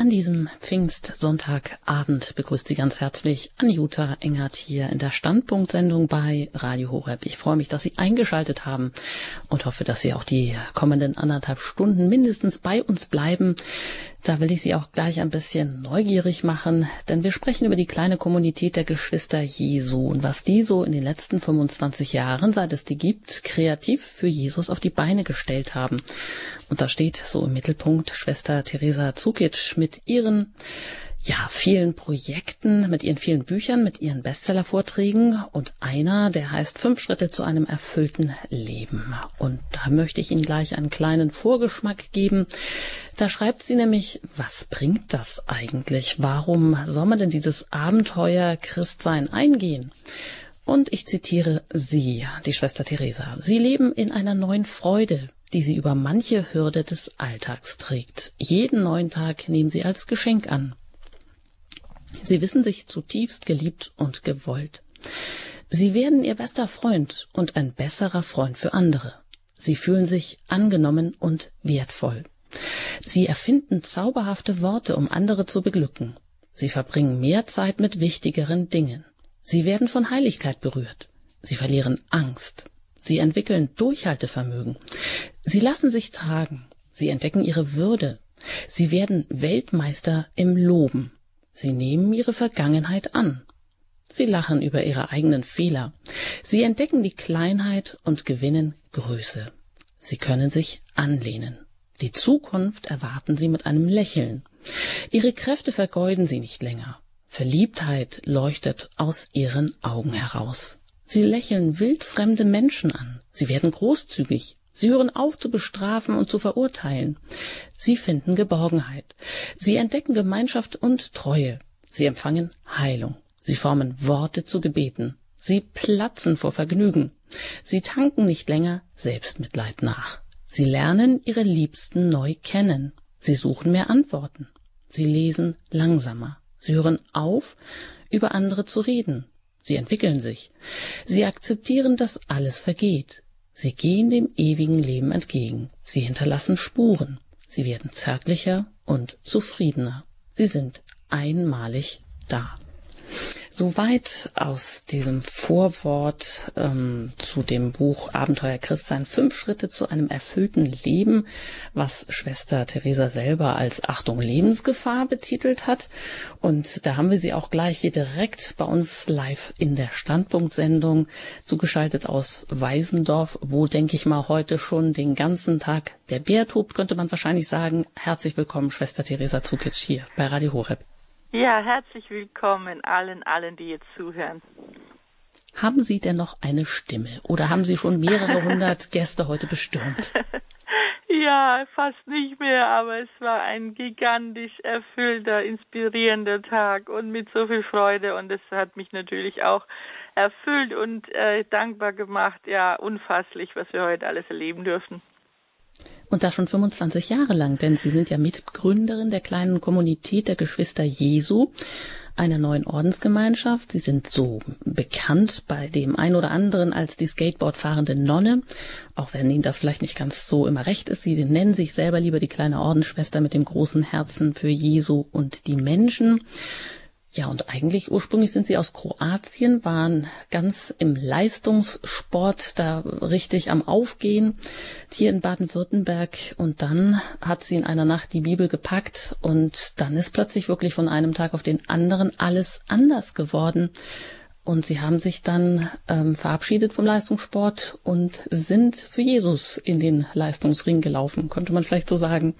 An diesem Pfingstsonntagabend begrüßt Sie ganz herzlich Anjuta Engert hier in der Standpunktsendung bei Radio Horeb. Ich freue mich, dass Sie eingeschaltet haben und hoffe, dass Sie auch die kommenden anderthalb Stunden mindestens bei uns bleiben. Da will ich Sie auch gleich ein bisschen neugierig machen, denn wir sprechen über die kleine Kommunität der Geschwister Jesu und was die so in den letzten 25 Jahren, seit es die gibt, kreativ für Jesus auf die Beine gestellt haben. Und da steht so im Mittelpunkt Schwester Teresa Zukic mit ihren ja, vielen Projekten, mit ihren vielen Büchern, mit ihren Bestsellervorträgen und einer, der heißt Fünf Schritte zu einem erfüllten Leben. Und da möchte ich Ihnen gleich einen kleinen Vorgeschmack geben. Da schreibt sie nämlich, was bringt das eigentlich? Warum soll man denn dieses Abenteuer Christsein eingehen? Und ich zitiere sie, die Schwester Theresa. Sie leben in einer neuen Freude, die sie über manche Hürde des Alltags trägt. Jeden neuen Tag nehmen sie als Geschenk an. Sie wissen sich zutiefst geliebt und gewollt. Sie werden ihr bester Freund und ein besserer Freund für andere. Sie fühlen sich angenommen und wertvoll. Sie erfinden zauberhafte Worte, um andere zu beglücken. Sie verbringen mehr Zeit mit wichtigeren Dingen. Sie werden von Heiligkeit berührt. Sie verlieren Angst. Sie entwickeln Durchhaltevermögen. Sie lassen sich tragen. Sie entdecken ihre Würde. Sie werden Weltmeister im Loben. Sie nehmen ihre Vergangenheit an. Sie lachen über ihre eigenen Fehler. Sie entdecken die Kleinheit und gewinnen Größe. Sie können sich anlehnen. Die Zukunft erwarten sie mit einem Lächeln. Ihre Kräfte vergeuden sie nicht länger. Verliebtheit leuchtet aus ihren Augen heraus. Sie lächeln wildfremde Menschen an. Sie werden großzügig. Sie hören auf zu bestrafen und zu verurteilen. Sie finden Geborgenheit. Sie entdecken Gemeinschaft und Treue. Sie empfangen Heilung. Sie formen Worte zu Gebeten. Sie platzen vor Vergnügen. Sie tanken nicht länger Selbstmitleid nach. Sie lernen ihre Liebsten neu kennen. Sie suchen mehr Antworten. Sie lesen langsamer. Sie hören auf, über andere zu reden. Sie entwickeln sich. Sie akzeptieren, dass alles vergeht. Sie gehen dem ewigen Leben entgegen. Sie hinterlassen Spuren. Sie werden zärtlicher und zufriedener. Sie sind einmalig da. Soweit aus diesem Vorwort ähm, zu dem Buch Abenteuer Christsein fünf Schritte zu einem erfüllten Leben, was Schwester Theresa selber als Achtung Lebensgefahr betitelt hat. Und da haben wir sie auch gleich hier direkt bei uns live in der Standpunktsendung zugeschaltet aus Weisendorf, wo denke ich mal heute schon den ganzen Tag der Bär tobt, könnte man wahrscheinlich sagen. Herzlich willkommen, Schwester Theresa Zukic hier bei Radio Horeb. Ja, herzlich willkommen allen, allen, die jetzt zuhören. Haben Sie denn noch eine Stimme oder haben Sie schon mehrere hundert Gäste heute bestürmt? Ja, fast nicht mehr, aber es war ein gigantisch erfüllter, inspirierender Tag und mit so viel Freude und es hat mich natürlich auch erfüllt und äh, dankbar gemacht. Ja, unfasslich, was wir heute alles erleben dürfen. Und das schon 25 Jahre lang, denn Sie sind ja Mitgründerin der kleinen Kommunität der Geschwister Jesu, einer neuen Ordensgemeinschaft. Sie sind so bekannt bei dem ein oder anderen als die Skateboardfahrende Nonne, auch wenn Ihnen das vielleicht nicht ganz so immer recht ist. Sie nennen sich selber lieber die kleine Ordensschwester mit dem großen Herzen für Jesu und die Menschen. Ja, und eigentlich ursprünglich sind sie aus Kroatien, waren ganz im Leistungssport da richtig am Aufgehen hier in Baden-Württemberg. Und dann hat sie in einer Nacht die Bibel gepackt und dann ist plötzlich wirklich von einem Tag auf den anderen alles anders geworden. Und sie haben sich dann ähm, verabschiedet vom Leistungssport und sind für Jesus in den Leistungsring gelaufen, könnte man vielleicht so sagen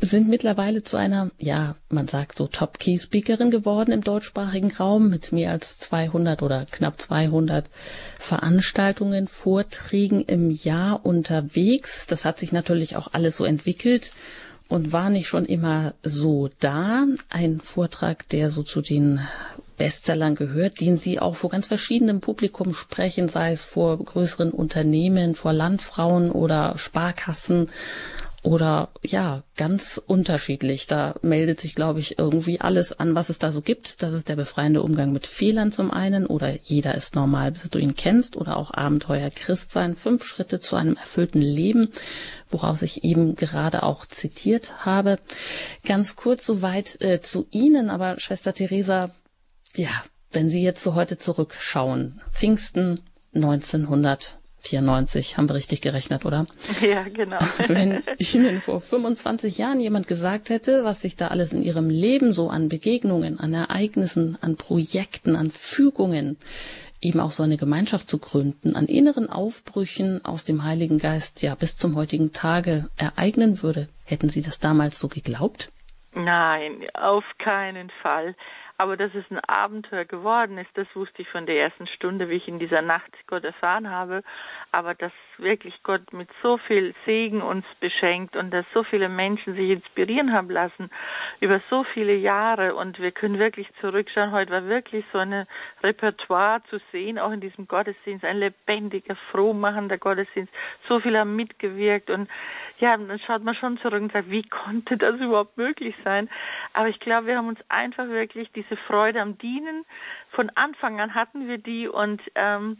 sind mittlerweile zu einer, ja, man sagt so Top-Key-Speakerin geworden im deutschsprachigen Raum mit mehr als 200 oder knapp 200 Veranstaltungen, Vorträgen im Jahr unterwegs. Das hat sich natürlich auch alles so entwickelt und war nicht schon immer so da. Ein Vortrag, der so zu den Bestsellern gehört, den Sie auch vor ganz verschiedenem Publikum sprechen, sei es vor größeren Unternehmen, vor Landfrauen oder Sparkassen oder ja, ganz unterschiedlich. Da meldet sich, glaube ich, irgendwie alles an, was es da so gibt. Das ist der befreiende Umgang mit Fehlern zum einen oder jeder ist normal, bis du ihn kennst oder auch Abenteuer Christsein, fünf Schritte zu einem erfüllten Leben, woraus ich eben gerade auch zitiert habe. Ganz kurz soweit äh, zu Ihnen, aber Schwester Theresa, ja, wenn Sie jetzt so heute zurückschauen, Pfingsten 1900 94 haben wir richtig gerechnet, oder? Ja, genau. Wenn Ihnen vor 25 Jahren jemand gesagt hätte, was sich da alles in Ihrem Leben so an Begegnungen, an Ereignissen, an Projekten, an Fügungen, eben auch so eine Gemeinschaft zu gründen, an inneren Aufbrüchen aus dem Heiligen Geist ja bis zum heutigen Tage ereignen würde, hätten Sie das damals so geglaubt? Nein, auf keinen Fall. Aber dass es ein Abenteuer geworden ist, das wusste ich von der ersten Stunde, wie ich in dieser Nacht Gott erfahren habe. Aber dass wirklich Gott mit so viel Segen uns beschenkt und dass so viele Menschen sich inspirieren haben lassen über so viele Jahre und wir können wirklich zurückschauen. Heute war wirklich so ein Repertoire zu sehen, auch in diesem Gottesdienst, ein lebendiger, frohmachender Gottesdienst. So viele haben mitgewirkt und ja, dann schaut man schon zurück und sagt, wie konnte das überhaupt möglich sein? Aber ich glaube, wir haben uns einfach wirklich diese Freude am Dienen. Von Anfang an hatten wir die und ähm,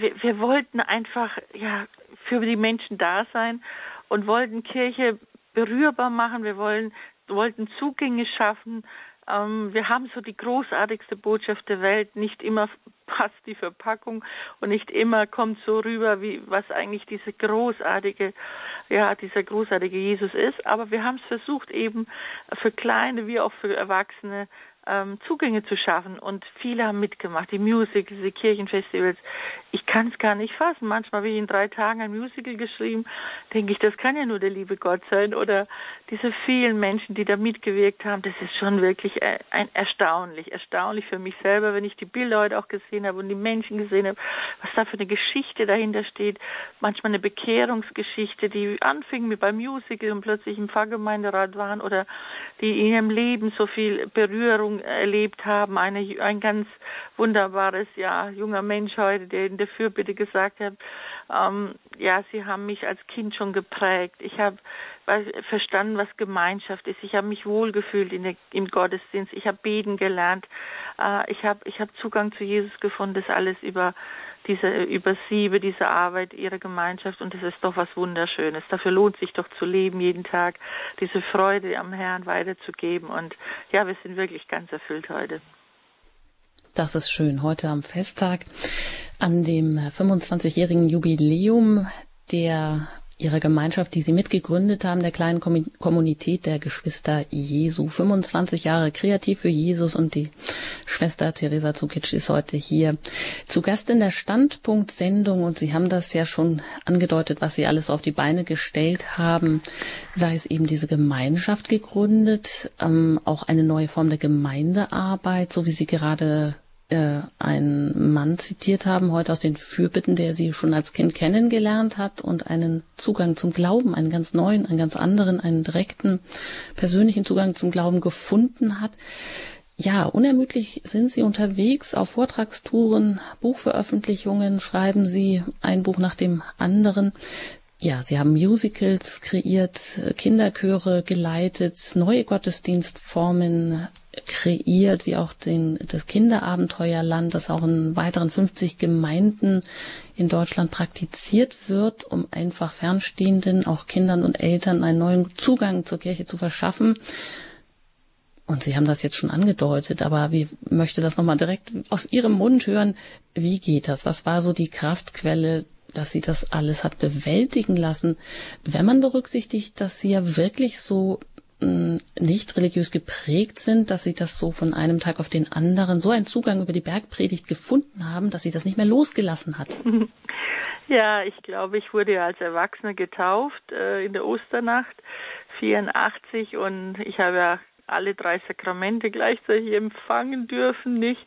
wir, wir wollten einfach ja für die Menschen da sein und wollten Kirche berührbar machen. Wir wollen, wollten Zugänge schaffen ähm, wir haben so die großartigste Botschaft der Welt. Nicht immer passt die Verpackung und nicht immer kommt so rüber, wie was eigentlich diese großartige, ja, dieser großartige Jesus ist. Aber wir haben es versucht, eben für Kleine wie auch für Erwachsene ähm, Zugänge zu schaffen. Und viele haben mitgemacht, die Musicals, die Kirchenfestivals. Ich kann es gar nicht fassen. Manchmal habe ich in drei Tagen ein Musical geschrieben, denke ich, das kann ja nur der liebe Gott sein. Oder diese vielen Menschen, die da mitgewirkt haben, das ist schon wirklich äh, ein, erstaunlich. Erstaunlich für mich selber, wenn ich die Bilder heute auch gesehen habe und die Menschen gesehen habe, was da für eine Geschichte dahinter steht. Manchmal eine Bekehrungsgeschichte, die anfing mit beim Musical und plötzlich im Pfarrgemeinderat waren oder die in ihrem Leben so viel Berührung erlebt haben. Eine, ein ganz wunderbares, ja, junger Mensch heute, der in der Fürbitte gesagt hat, ähm, ja, sie haben mich als Kind schon geprägt. Ich habe verstanden, was Gemeinschaft ist. Ich habe mich wohlgefühlt in der, im Gottesdienst. Ich habe beten gelernt. Äh, ich habe ich hab Zugang zu Jesus gefunden. Das alles über diese, über sie, über diese Arbeit, ihre Gemeinschaft. Und das ist doch was Wunderschönes. Dafür lohnt sich doch zu leben jeden Tag, diese Freude am Herrn weiterzugeben. Und ja, wir sind wirklich ganz erfüllt heute. Das ist schön. Heute am Festtag, an dem 25-jährigen Jubiläum der ihrer Gemeinschaft, die sie mitgegründet haben, der kleinen Kommunität der Geschwister Jesu. 25 Jahre kreativ für Jesus und die Schwester Theresa Zukic ist heute hier zu Gast in der Standpunkt-Sendung und Sie haben das ja schon angedeutet, was Sie alles auf die Beine gestellt haben. Sei es eben diese Gemeinschaft gegründet, ähm, auch eine neue Form der Gemeindearbeit, so wie Sie gerade äh, einen Mann zitiert haben, heute aus den Fürbitten, der sie schon als Kind kennengelernt hat und einen Zugang zum Glauben, einen ganz neuen, einen ganz anderen, einen direkten, persönlichen Zugang zum Glauben gefunden hat. Ja, unermüdlich sind Sie unterwegs auf Vortragstouren, Buchveröffentlichungen, schreiben Sie ein Buch nach dem anderen. Ja, Sie haben Musicals kreiert, Kinderchöre geleitet, neue Gottesdienstformen kreiert, wie auch den, das Kinderabenteuerland, das auch in weiteren 50 Gemeinden in Deutschland praktiziert wird, um einfach Fernstehenden, auch Kindern und Eltern einen neuen Zugang zur Kirche zu verschaffen. Und Sie haben das jetzt schon angedeutet, aber wie möchte das nochmal direkt aus Ihrem Mund hören? Wie geht das? Was war so die Kraftquelle dass sie das alles hat bewältigen lassen, wenn man berücksichtigt, dass sie ja wirklich so nicht religiös geprägt sind, dass sie das so von einem Tag auf den anderen so einen Zugang über die Bergpredigt gefunden haben, dass sie das nicht mehr losgelassen hat. Ja, ich glaube, ich wurde ja als Erwachsene getauft äh, in der Osternacht 84 und ich habe ja alle drei Sakramente gleichzeitig empfangen dürfen, nicht.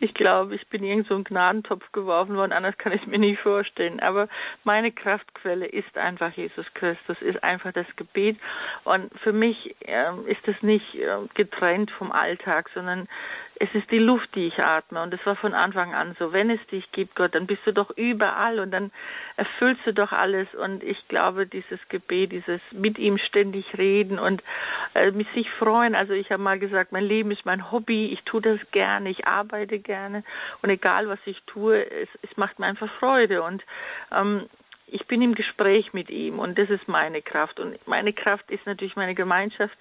Ich glaube, ich bin irgend so ein Gnadentopf geworfen worden, anders kann ich mir nicht vorstellen. Aber meine Kraftquelle ist einfach Jesus Christus, ist einfach das Gebet. Und für mich äh, ist es nicht äh, getrennt vom Alltag, sondern es ist die Luft, die ich atme. Und es war von Anfang an so. Wenn es dich gibt, Gott, dann bist du doch überall und dann erfüllst du doch alles. Und ich glaube, dieses Gebet, dieses mit ihm ständig reden und äh, mich sich freuen. Also ich habe mal gesagt, mein Leben ist mein Hobby. Ich tue das gerne. Ich arbeite gerne. Und egal, was ich tue, es, es macht mir einfach Freude. Und ähm, ich bin im Gespräch mit ihm und das ist meine Kraft. Und meine Kraft ist natürlich meine Gemeinschaft,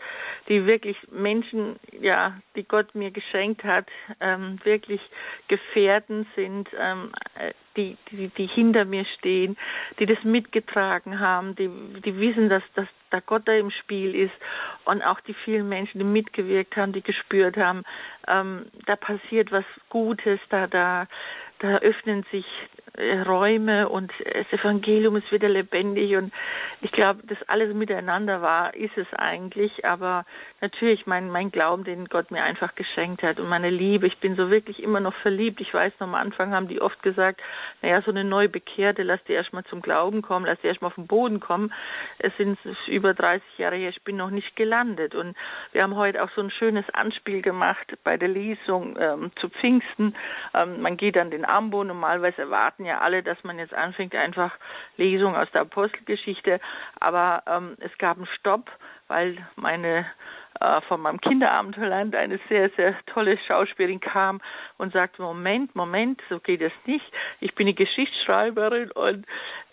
die wirklich Menschen, ja, die Gott mir geschenkt hat, ähm, wirklich Gefährten sind, ähm, die, die, die hinter mir stehen, die das mitgetragen haben, die, die wissen, dass, dass da Gott da im Spiel ist und auch die vielen Menschen, die mitgewirkt haben, die gespürt haben, ähm, da passiert was Gutes, da, da, da öffnen sich äh, Räume und das Evangelium ist wieder lebendig und ich glaube, das alles miteinander war, ist es eigentlich, aber natürlich mein, mein Glauben, den Gott mir einfach geschenkt hat und meine Liebe, ich bin so wirklich immer noch verliebt. Ich weiß noch am Anfang haben die oft gesagt, naja, so eine neu Bekehrte, lass die erstmal zum Glauben kommen, lass die erstmal auf den Boden kommen. Es sind über 30 Jahre her, ich bin noch nicht gelandet und wir haben heute auch so ein schönes Anspiel gemacht bei der Lesung ähm, zu Pfingsten. Ähm, man geht an den Ambo, normalerweise erwarten ja alle, dass man jetzt anfängt, einfach Lesung aus der Apostelgeschichte, aber ähm, es gab einen Stopp, weil meine äh, von meinem Kinderabenteuerland eine sehr, sehr tolle Schauspielerin kam und sagte, Moment, Moment, so geht es nicht. Ich bin eine Geschichtsschreiberin und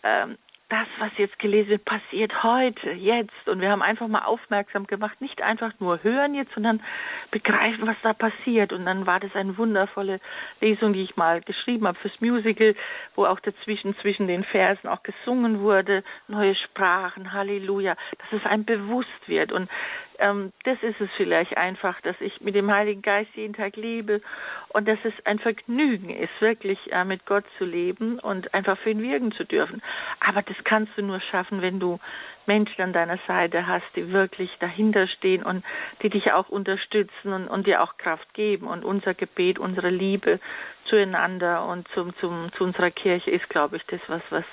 ähm, das, was jetzt gelesen wird, passiert heute, jetzt. Und wir haben einfach mal aufmerksam gemacht, nicht einfach nur hören jetzt, sondern begreifen, was da passiert. Und dann war das eine wundervolle Lesung, die ich mal geschrieben habe fürs Musical, wo auch dazwischen, zwischen den Versen auch gesungen wurde, neue Sprachen, Halleluja, dass es einem bewusst wird. Und ähm, das ist es vielleicht einfach, dass ich mit dem Heiligen Geist jeden Tag lebe und dass es ein Vergnügen ist, wirklich äh, mit Gott zu leben und einfach für ihn wirken zu dürfen. Aber das kannst du nur schaffen, wenn du Menschen an deiner Seite hast, die wirklich dahinter stehen und die dich auch unterstützen und, und dir auch Kraft geben. Und unser Gebet, unsere Liebe zueinander und zum, zum, zu unserer Kirche ist, glaube ich, das, was, was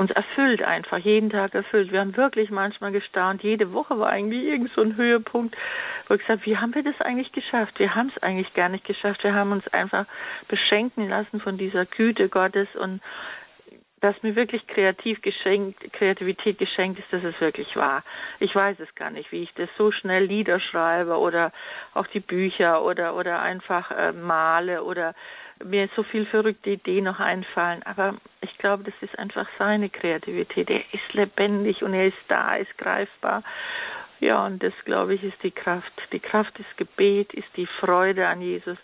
uns erfüllt einfach, jeden Tag erfüllt. Wir haben wirklich manchmal gestaunt, jede Woche war eigentlich irgend so ein Höhepunkt, wo ich gesagt wie haben wir das eigentlich geschafft? Wir haben es eigentlich gar nicht geschafft. Wir haben uns einfach beschenken lassen von dieser Güte Gottes und dass mir wirklich kreativ geschenkt, Kreativität geschenkt ist, das ist wirklich wahr. Ich weiß es gar nicht, wie ich das so schnell Lieder schreibe oder auch die Bücher oder oder einfach äh, male oder mir so viel verrückte Ideen noch einfallen. Aber ich glaube, das ist einfach seine Kreativität. Er ist lebendig und er ist da, ist greifbar. Ja, und das, glaube ich, ist die Kraft. Die Kraft ist Gebet, ist die Freude an Jesus,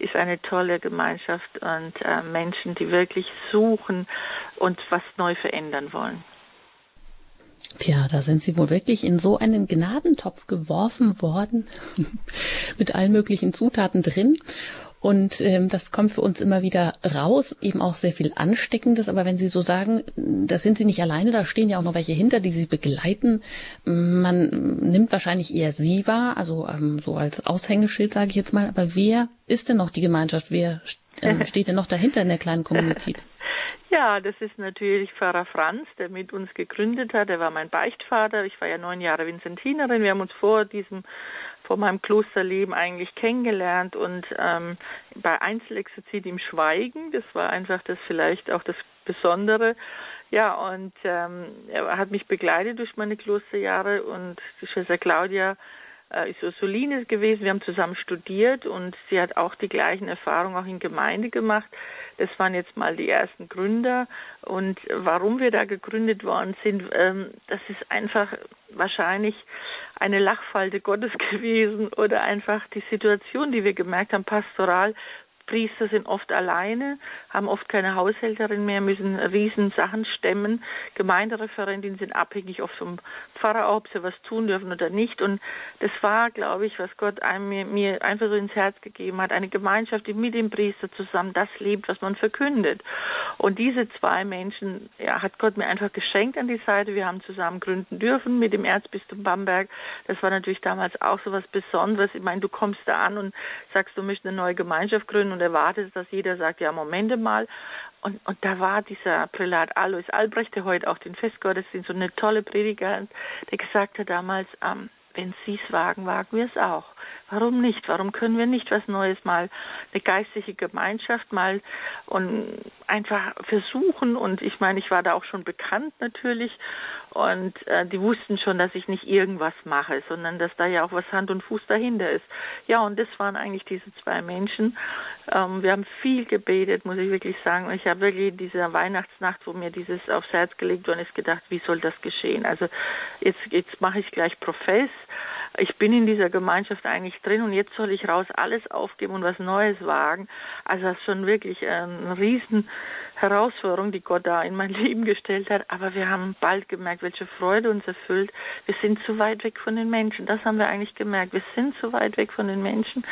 ist eine tolle Gemeinschaft und äh, Menschen, die wirklich suchen und was neu verändern wollen. Tja, da sind Sie wohl wirklich in so einen Gnadentopf geworfen worden, mit allen möglichen Zutaten drin. Und ähm, das kommt für uns immer wieder raus, eben auch sehr viel Ansteckendes. Aber wenn Sie so sagen, da sind Sie nicht alleine, da stehen ja auch noch welche hinter, die Sie begleiten. Man nimmt wahrscheinlich eher Sie wahr, also ähm, so als Aushängeschild, sage ich jetzt mal. Aber wer ist denn noch die Gemeinschaft? Wer ähm, steht denn noch dahinter in der kleinen Kommunität? Ja, das ist natürlich Pfarrer Franz, der mit uns gegründet hat. Er war mein Beichtvater. Ich war ja neun Jahre Vinzentinerin. Wir haben uns vor diesem vor meinem Klosterleben eigentlich kennengelernt und ähm, bei Einzelexerzit im Schweigen, das war einfach das vielleicht auch das Besondere. Ja, und ähm, er hat mich begleitet durch meine Klosterjahre und die Schwester Claudia äh, ist Ursuline gewesen. Wir haben zusammen studiert und sie hat auch die gleichen Erfahrungen auch in Gemeinde gemacht. Das waren jetzt mal die ersten Gründer. Und warum wir da gegründet worden sind, ähm, das ist einfach wahrscheinlich eine Lachfalte Gottes gewesen oder einfach die Situation, die wir gemerkt haben, pastoral Priester sind oft alleine, haben oft keine Haushälterin mehr, müssen riesen Sachen stemmen. Gemeindereferentin sind abhängig oft vom Pfarrer, ob sie was tun dürfen oder nicht. Und das war, glaube ich, was Gott einem, mir, mir einfach so ins Herz gegeben hat. Eine Gemeinschaft, die mit dem Priester zusammen das lebt, was man verkündet. Und diese zwei Menschen ja, hat Gott mir einfach geschenkt an die Seite. Wir haben zusammen gründen dürfen mit dem Erzbistum Bamberg. Das war natürlich damals auch so was Besonderes. Ich meine, du kommst da an und sagst, du möchtest eine neue Gemeinschaft gründen und erwartet, dass jeder sagt, ja, Momente mal. Und, und da war dieser Prälat Alois Albrecht, der heute auch den Festgottesdienst so eine tolle Prediger, der gesagt hat damals, ähm, wenn Sie es wagen, wagen wir es auch. Warum nicht? Warum können wir nicht was Neues mal, eine geistliche Gemeinschaft mal und einfach versuchen? Und ich meine, ich war da auch schon bekannt natürlich und äh, die wussten schon, dass ich nicht irgendwas mache, sondern dass da ja auch was Hand und Fuß dahinter ist. Ja, und das waren eigentlich diese zwei Menschen. Ähm, wir haben viel gebetet, muss ich wirklich sagen. Und ich habe wirklich in dieser Weihnachtsnacht, wo mir dieses aufs Herz gelegt worden ist, gedacht, wie soll das geschehen? Also jetzt, jetzt mache ich gleich Profess ich bin in dieser Gemeinschaft eigentlich drin und jetzt soll ich raus alles aufgeben und was Neues wagen. Also das ist schon wirklich eine riesen Herausforderung, die Gott da in mein Leben gestellt hat. Aber wir haben bald gemerkt, welche Freude uns erfüllt. Wir sind zu weit weg von den Menschen. Das haben wir eigentlich gemerkt. Wir sind zu weit weg von den Menschen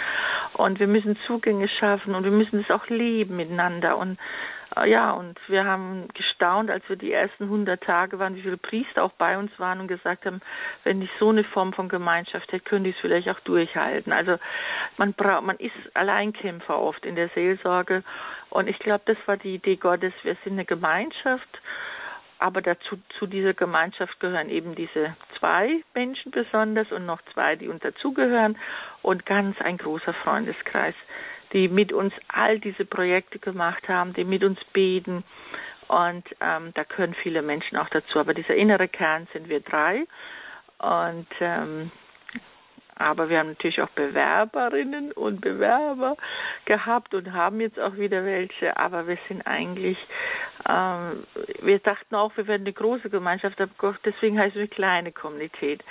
und wir müssen Zugänge schaffen und wir müssen es auch leben miteinander und äh, ja, und wir haben gestaunt, als wir die ersten 100 Tage waren, wie viele Priester auch bei uns waren und gesagt haben, wenn ich so eine Form von Gemeinschaft hätte, könnte ich es vielleicht auch durchhalten. Also man braucht, man ist Alleinkämpfer oft in der Seelsorge und ich glaube, das war die Idee Gottes. Wir sind eine Gemeinschaft, aber dazu zu dieser Gemeinschaft gehören eben diese zwei Menschen besonders und noch zwei, die uns dazugehören und ganz ein großer Freundeskreis die mit uns all diese Projekte gemacht haben, die mit uns beten. Und ähm, da können viele Menschen auch dazu. Aber dieser innere Kern sind wir drei. Und ähm, aber wir haben natürlich auch Bewerberinnen und Bewerber gehabt und haben jetzt auch wieder welche. Aber wir sind eigentlich, ähm, wir dachten auch, wir werden eine große Gemeinschaft, deswegen heißt es eine kleine Kommunität.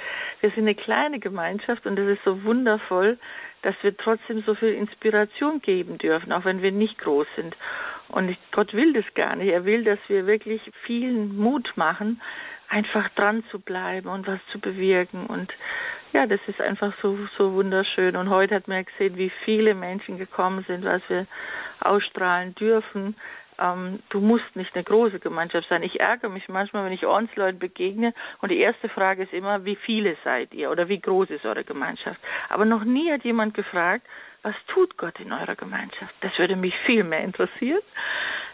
Wir sind eine kleine Gemeinschaft und das ist so wundervoll, dass wir trotzdem so viel Inspiration geben dürfen, auch wenn wir nicht groß sind. Und Gott will das gar nicht. Er will, dass wir wirklich vielen Mut machen, einfach dran zu bleiben und was zu bewirken. Und ja, das ist einfach so, so wunderschön. Und heute hat man gesehen, wie viele Menschen gekommen sind, was wir ausstrahlen dürfen ähm, du musst nicht eine große Gemeinschaft sein. Ich ärgere mich manchmal, wenn ich Ordensleuten begegne und die erste Frage ist immer, wie viele seid ihr oder wie groß ist eure Gemeinschaft? Aber noch nie hat jemand gefragt, was tut Gott in eurer Gemeinschaft? Das würde mich viel mehr interessieren.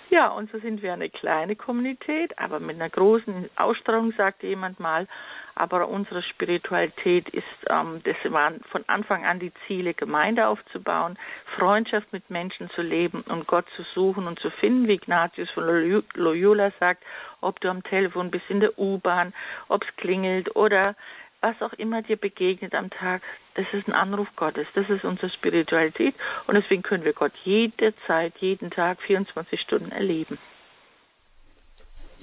Ja, und so sind wir eine kleine Kommunität, aber mit einer großen Ausstrahlung, sagte jemand mal. Aber unsere Spiritualität ist, ähm, das waren von Anfang an die Ziele, Gemeinde aufzubauen, Freundschaft mit Menschen zu leben und Gott zu suchen und zu finden, wie Ignatius von Loyola sagt, ob du am Telefon bist, in der U-Bahn, ob es klingelt oder was auch immer dir begegnet am Tag, das ist ein Anruf Gottes, das ist unsere Spiritualität und deswegen können wir Gott jederzeit, jeden Tag, 24 Stunden erleben.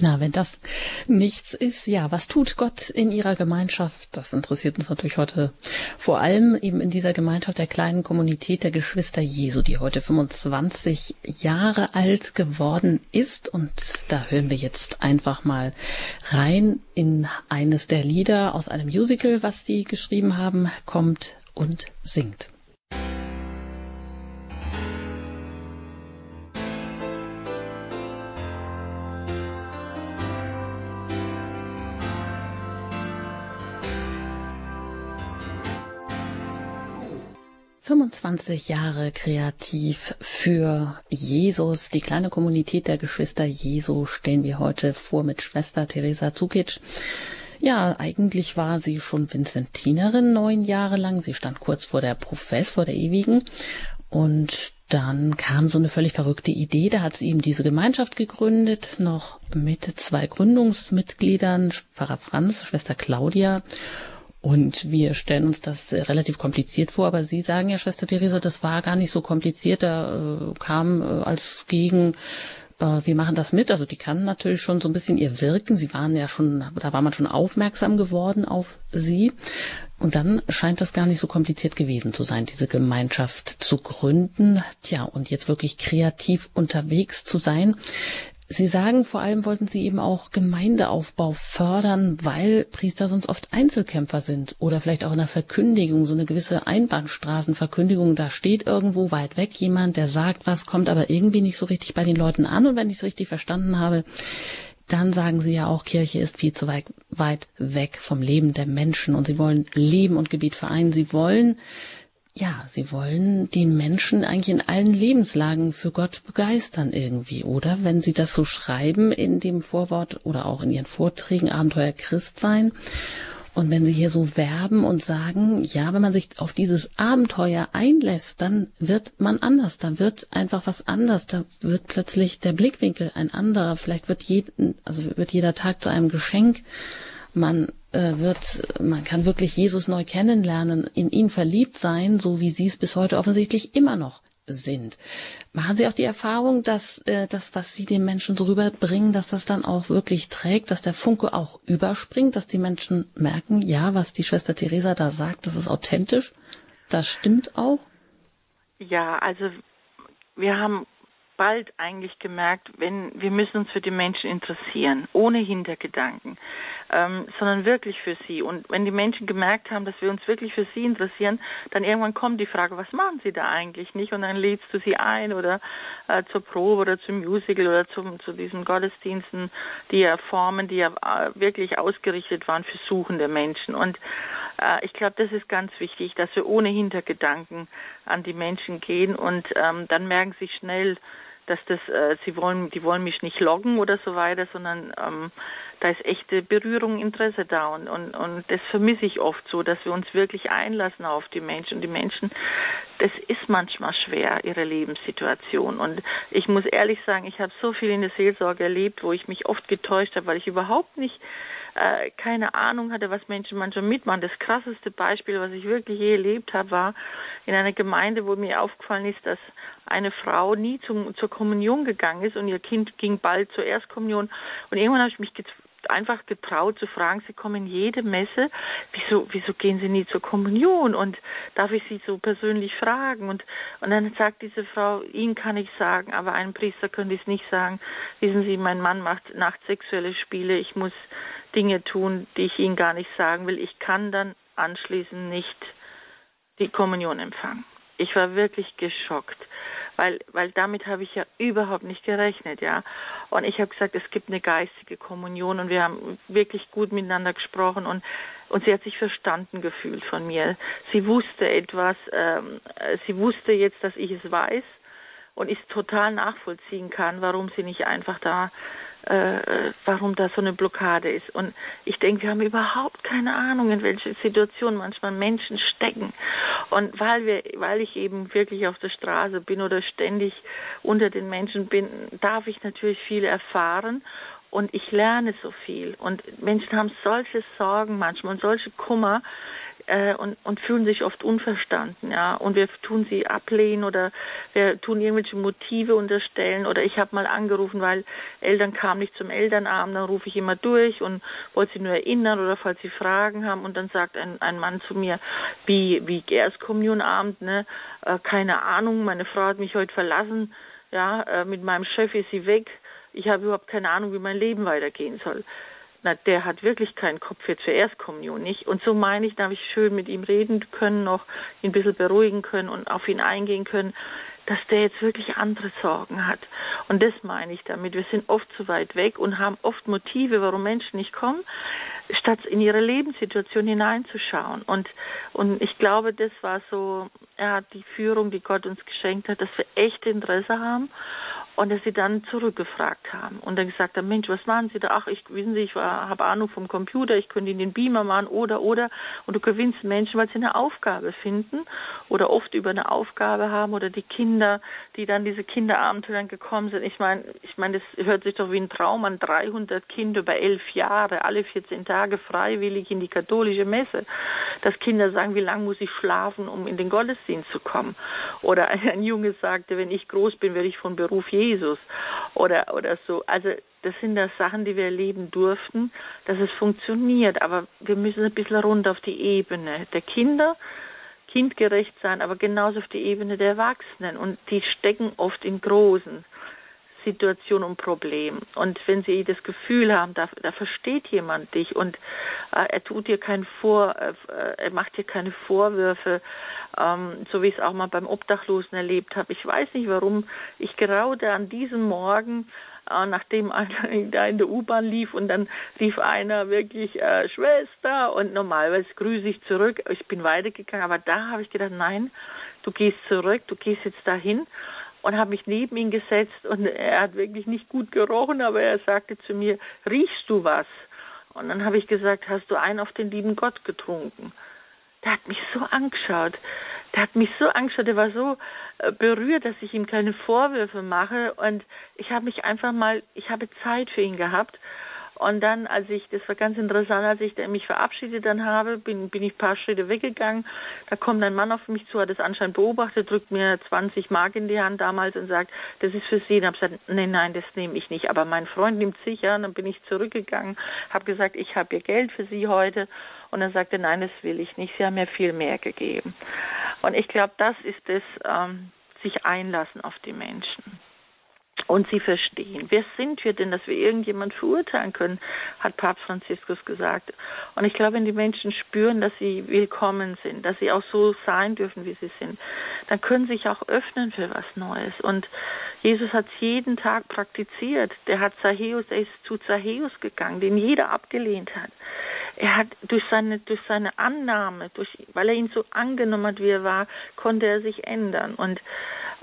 Na, wenn das nichts ist, ja, was tut Gott in ihrer Gemeinschaft? Das interessiert uns natürlich heute vor allem eben in dieser Gemeinschaft der kleinen Kommunität der Geschwister Jesu, die heute 25 Jahre alt geworden ist. Und da hören wir jetzt einfach mal rein in eines der Lieder aus einem Musical, was die geschrieben haben, kommt und singt. 25 Jahre kreativ für Jesus. Die kleine Kommunität der Geschwister Jesu stellen wir heute vor mit Schwester Teresa Zukic. Ja, eigentlich war sie schon Vincentinerin neun Jahre lang. Sie stand kurz vor der Profess, vor der Ewigen. Und dann kam so eine völlig verrückte Idee. Da hat sie eben diese Gemeinschaft gegründet, noch mit zwei Gründungsmitgliedern, Pfarrer Franz, Schwester Claudia und wir stellen uns das relativ kompliziert vor, aber Sie sagen ja, Schwester Theresa, das war gar nicht so kompliziert. Da äh, kam äh, als Gegen äh, wir machen das mit. Also die kann natürlich schon so ein bisschen ihr wirken. Sie waren ja schon, da war man schon aufmerksam geworden auf sie. Und dann scheint das gar nicht so kompliziert gewesen zu sein, diese Gemeinschaft zu gründen. Tja, und jetzt wirklich kreativ unterwegs zu sein. Sie sagen, vor allem wollten Sie eben auch Gemeindeaufbau fördern, weil Priester sonst oft Einzelkämpfer sind oder vielleicht auch in der Verkündigung, so eine gewisse Einbahnstraßenverkündigung. Da steht irgendwo weit weg jemand, der sagt was, kommt aber irgendwie nicht so richtig bei den Leuten an. Und wenn ich es richtig verstanden habe, dann sagen Sie ja auch, Kirche ist viel zu weit, weit weg vom Leben der Menschen und Sie wollen Leben und Gebiet vereinen. Sie wollen ja, sie wollen die Menschen eigentlich in allen Lebenslagen für Gott begeistern irgendwie, oder? Wenn sie das so schreiben in dem Vorwort oder auch in ihren Vorträgen Abenteuer Christsein. Und wenn sie hier so werben und sagen, ja, wenn man sich auf dieses Abenteuer einlässt, dann wird man anders, da wird einfach was anders, da wird plötzlich der Blickwinkel ein anderer, vielleicht wird jeden, also wird jeder Tag zu einem Geschenk. Man wird, man kann wirklich Jesus neu kennenlernen, in ihn verliebt sein, so wie Sie es bis heute offensichtlich immer noch sind. Machen Sie auch die Erfahrung, dass äh, das, was Sie den Menschen so rüberbringen, dass das dann auch wirklich trägt, dass der Funke auch überspringt, dass die Menschen merken, ja, was die Schwester Theresa da sagt, das ist authentisch, das stimmt auch? Ja, also wir haben bald eigentlich gemerkt, wenn wir müssen uns für die Menschen interessieren, ohne Hintergedanken ähm, sondern wirklich für sie. Und wenn die Menschen gemerkt haben, dass wir uns wirklich für sie interessieren, dann irgendwann kommt die Frage, was machen sie da eigentlich nicht? Und dann lädst du sie ein oder äh, zur Probe oder zum Musical oder zum, zu diesen Gottesdiensten, die ja formen, die ja äh, wirklich ausgerichtet waren für suchende Menschen. Und äh, ich glaube, das ist ganz wichtig, dass wir ohne Hintergedanken an die Menschen gehen und ähm, dann merken sie schnell, dass das, äh, sie wollen, die wollen mich nicht loggen oder so weiter, sondern ähm, da ist echte Berührung, Interesse da und, und, und das vermisse ich oft so, dass wir uns wirklich einlassen auf die Menschen. Und die Menschen, das ist manchmal schwer, ihre Lebenssituation. Und ich muss ehrlich sagen, ich habe so viel in der Seelsorge erlebt, wo ich mich oft getäuscht habe, weil ich überhaupt nicht äh, keine Ahnung hatte, was Menschen manchmal mitmachen. Das krasseste Beispiel, was ich wirklich je erlebt habe, war in einer Gemeinde, wo mir aufgefallen ist, dass eine Frau nie zum, zur Kommunion gegangen ist und ihr Kind ging bald zur Erstkommunion. Und irgendwann habe ich mich einfach getraut zu fragen, Sie kommen jede Messe, wieso, wieso gehen Sie nie zur Kommunion? Und darf ich Sie so persönlich fragen? Und, und dann sagt diese Frau, Ihnen kann ich sagen, aber einem Priester könnte ich es nicht sagen. Wissen Sie, mein Mann macht nachtsexuelle Spiele, ich muss Dinge tun, die ich Ihnen gar nicht sagen will. Ich kann dann anschließend nicht die Kommunion empfangen. Ich war wirklich geschockt, weil, weil damit habe ich ja überhaupt nicht gerechnet, ja. Und ich habe gesagt, es gibt eine geistige Kommunion und wir haben wirklich gut miteinander gesprochen und, und sie hat sich verstanden gefühlt von mir. Sie wusste etwas, ähm, sie wusste jetzt, dass ich es weiß und ich total nachvollziehen kann, warum sie nicht einfach da äh, warum da so eine Blockade ist. Und ich denke, wir haben überhaupt keine Ahnung, in welche Situation manchmal Menschen stecken. Und weil wir, weil ich eben wirklich auf der Straße bin oder ständig unter den Menschen bin, darf ich natürlich viel erfahren und ich lerne so viel. Und Menschen haben solche Sorgen manchmal und solche Kummer, äh, und, und fühlen sich oft unverstanden, ja. Und wir tun sie ablehnen oder wir tun irgendwelche Motive unterstellen. Oder ich habe mal angerufen, weil Eltern kamen nicht zum Elternabend, dann rufe ich immer durch und wollte sie nur erinnern oder falls sie Fragen haben. Und dann sagt ein, ein Mann zu mir, wie, wie Erstkommunionabend, ne, äh, keine Ahnung, meine Frau hat mich heute verlassen, ja, äh, mit meinem Chef ist sie weg, ich habe überhaupt keine Ahnung, wie mein Leben weitergehen soll na, der hat wirklich keinen Kopf jetzt für Erstkommunion, nicht? Und so meine ich, da habe ich schön mit ihm reden können, noch ihn ein bisschen beruhigen können und auf ihn eingehen können, dass der jetzt wirklich andere Sorgen hat. Und das meine ich damit. Wir sind oft zu weit weg und haben oft Motive, warum Menschen nicht kommen, statt in ihre Lebenssituation hineinzuschauen. Und, und ich glaube, das war so, ja, die Führung, die Gott uns geschenkt hat, dass wir echt Interesse haben und dass sie dann zurückgefragt haben und dann gesagt haben, Mensch, was machen Sie da? Ach, ich wissen Sie, ich habe Ahnung vom Computer, ich könnte Ihnen den Beamer machen oder oder und du gewinnst Menschen, weil sie eine Aufgabe finden oder oft über eine Aufgabe haben oder die Kinder, die dann diese Kinderabenteuer gekommen sind. Ich meine, ich meine, das hört sich doch wie ein Traum an 300 Kinder über elf Jahre, alle 14 Tage freiwillig in die katholische Messe. Dass Kinder sagen, wie lange muss ich schlafen, um in den Gottesdienst zu kommen? Oder ein Junge sagte, wenn ich groß bin, werde ich von Beruf Jesus oder oder so. Also das sind das Sachen, die wir erleben durften, dass es funktioniert. Aber wir müssen ein bisschen runter auf die Ebene der Kinder, kindgerecht sein, aber genauso auf die Ebene der Erwachsenen. Und die stecken oft in großen Situation und Problem. Und wenn Sie das Gefühl haben, da, da versteht jemand dich und äh, er tut dir keinen Vor, äh, er macht dir keine Vorwürfe, ähm, so wie ich es auch mal beim Obdachlosen erlebt habe. Ich weiß nicht, warum ich gerade an diesem Morgen äh, nachdem einer da in der U-Bahn lief und dann rief einer wirklich äh, Schwester und normalerweise grüße ich zurück. Ich bin weitergegangen, aber da habe ich gedacht, nein, du gehst zurück, du gehst jetzt dahin und habe mich neben ihn gesetzt und er hat wirklich nicht gut gerochen, aber er sagte zu mir, riechst du was? Und dann habe ich gesagt, hast du einen auf den lieben Gott getrunken? Der hat mich so angeschaut. Der hat mich so angeschaut, der war so äh, berührt, dass ich ihm keine Vorwürfe mache. Und ich habe mich einfach mal, ich habe Zeit für ihn gehabt. Und dann, als ich, das war ganz interessant, als ich mich verabschiedet dann habe, bin, bin ich ein paar Schritte weggegangen. Da kommt ein Mann auf mich zu, hat das anscheinend beobachtet, drückt mir 20 Mark in die Hand damals und sagt, das ist für Sie. Und habe gesagt, nein, nein, das nehme ich nicht. Aber mein Freund nimmt sicher. Und dann bin ich zurückgegangen, habe gesagt, ich habe hier Geld für Sie heute. Und er sagte, nein, das will ich nicht. Sie haben mir viel mehr gegeben. Und ich glaube, das ist es, ähm, sich einlassen auf die Menschen und sie verstehen. Wer sind wir denn, dass wir irgendjemand verurteilen können, hat Papst Franziskus gesagt. Und ich glaube, wenn die Menschen spüren, dass sie willkommen sind, dass sie auch so sein dürfen, wie sie sind, dann können sie sich auch öffnen für was Neues. Und Jesus hat es jeden Tag praktiziert. Der hat Zachäus, er ist zu Zachäus gegangen, den jeder abgelehnt hat. Er hat durch seine, durch seine Annahme, durch, weil er ihn so angenommen hat, wie er war, konnte er sich ändern. Und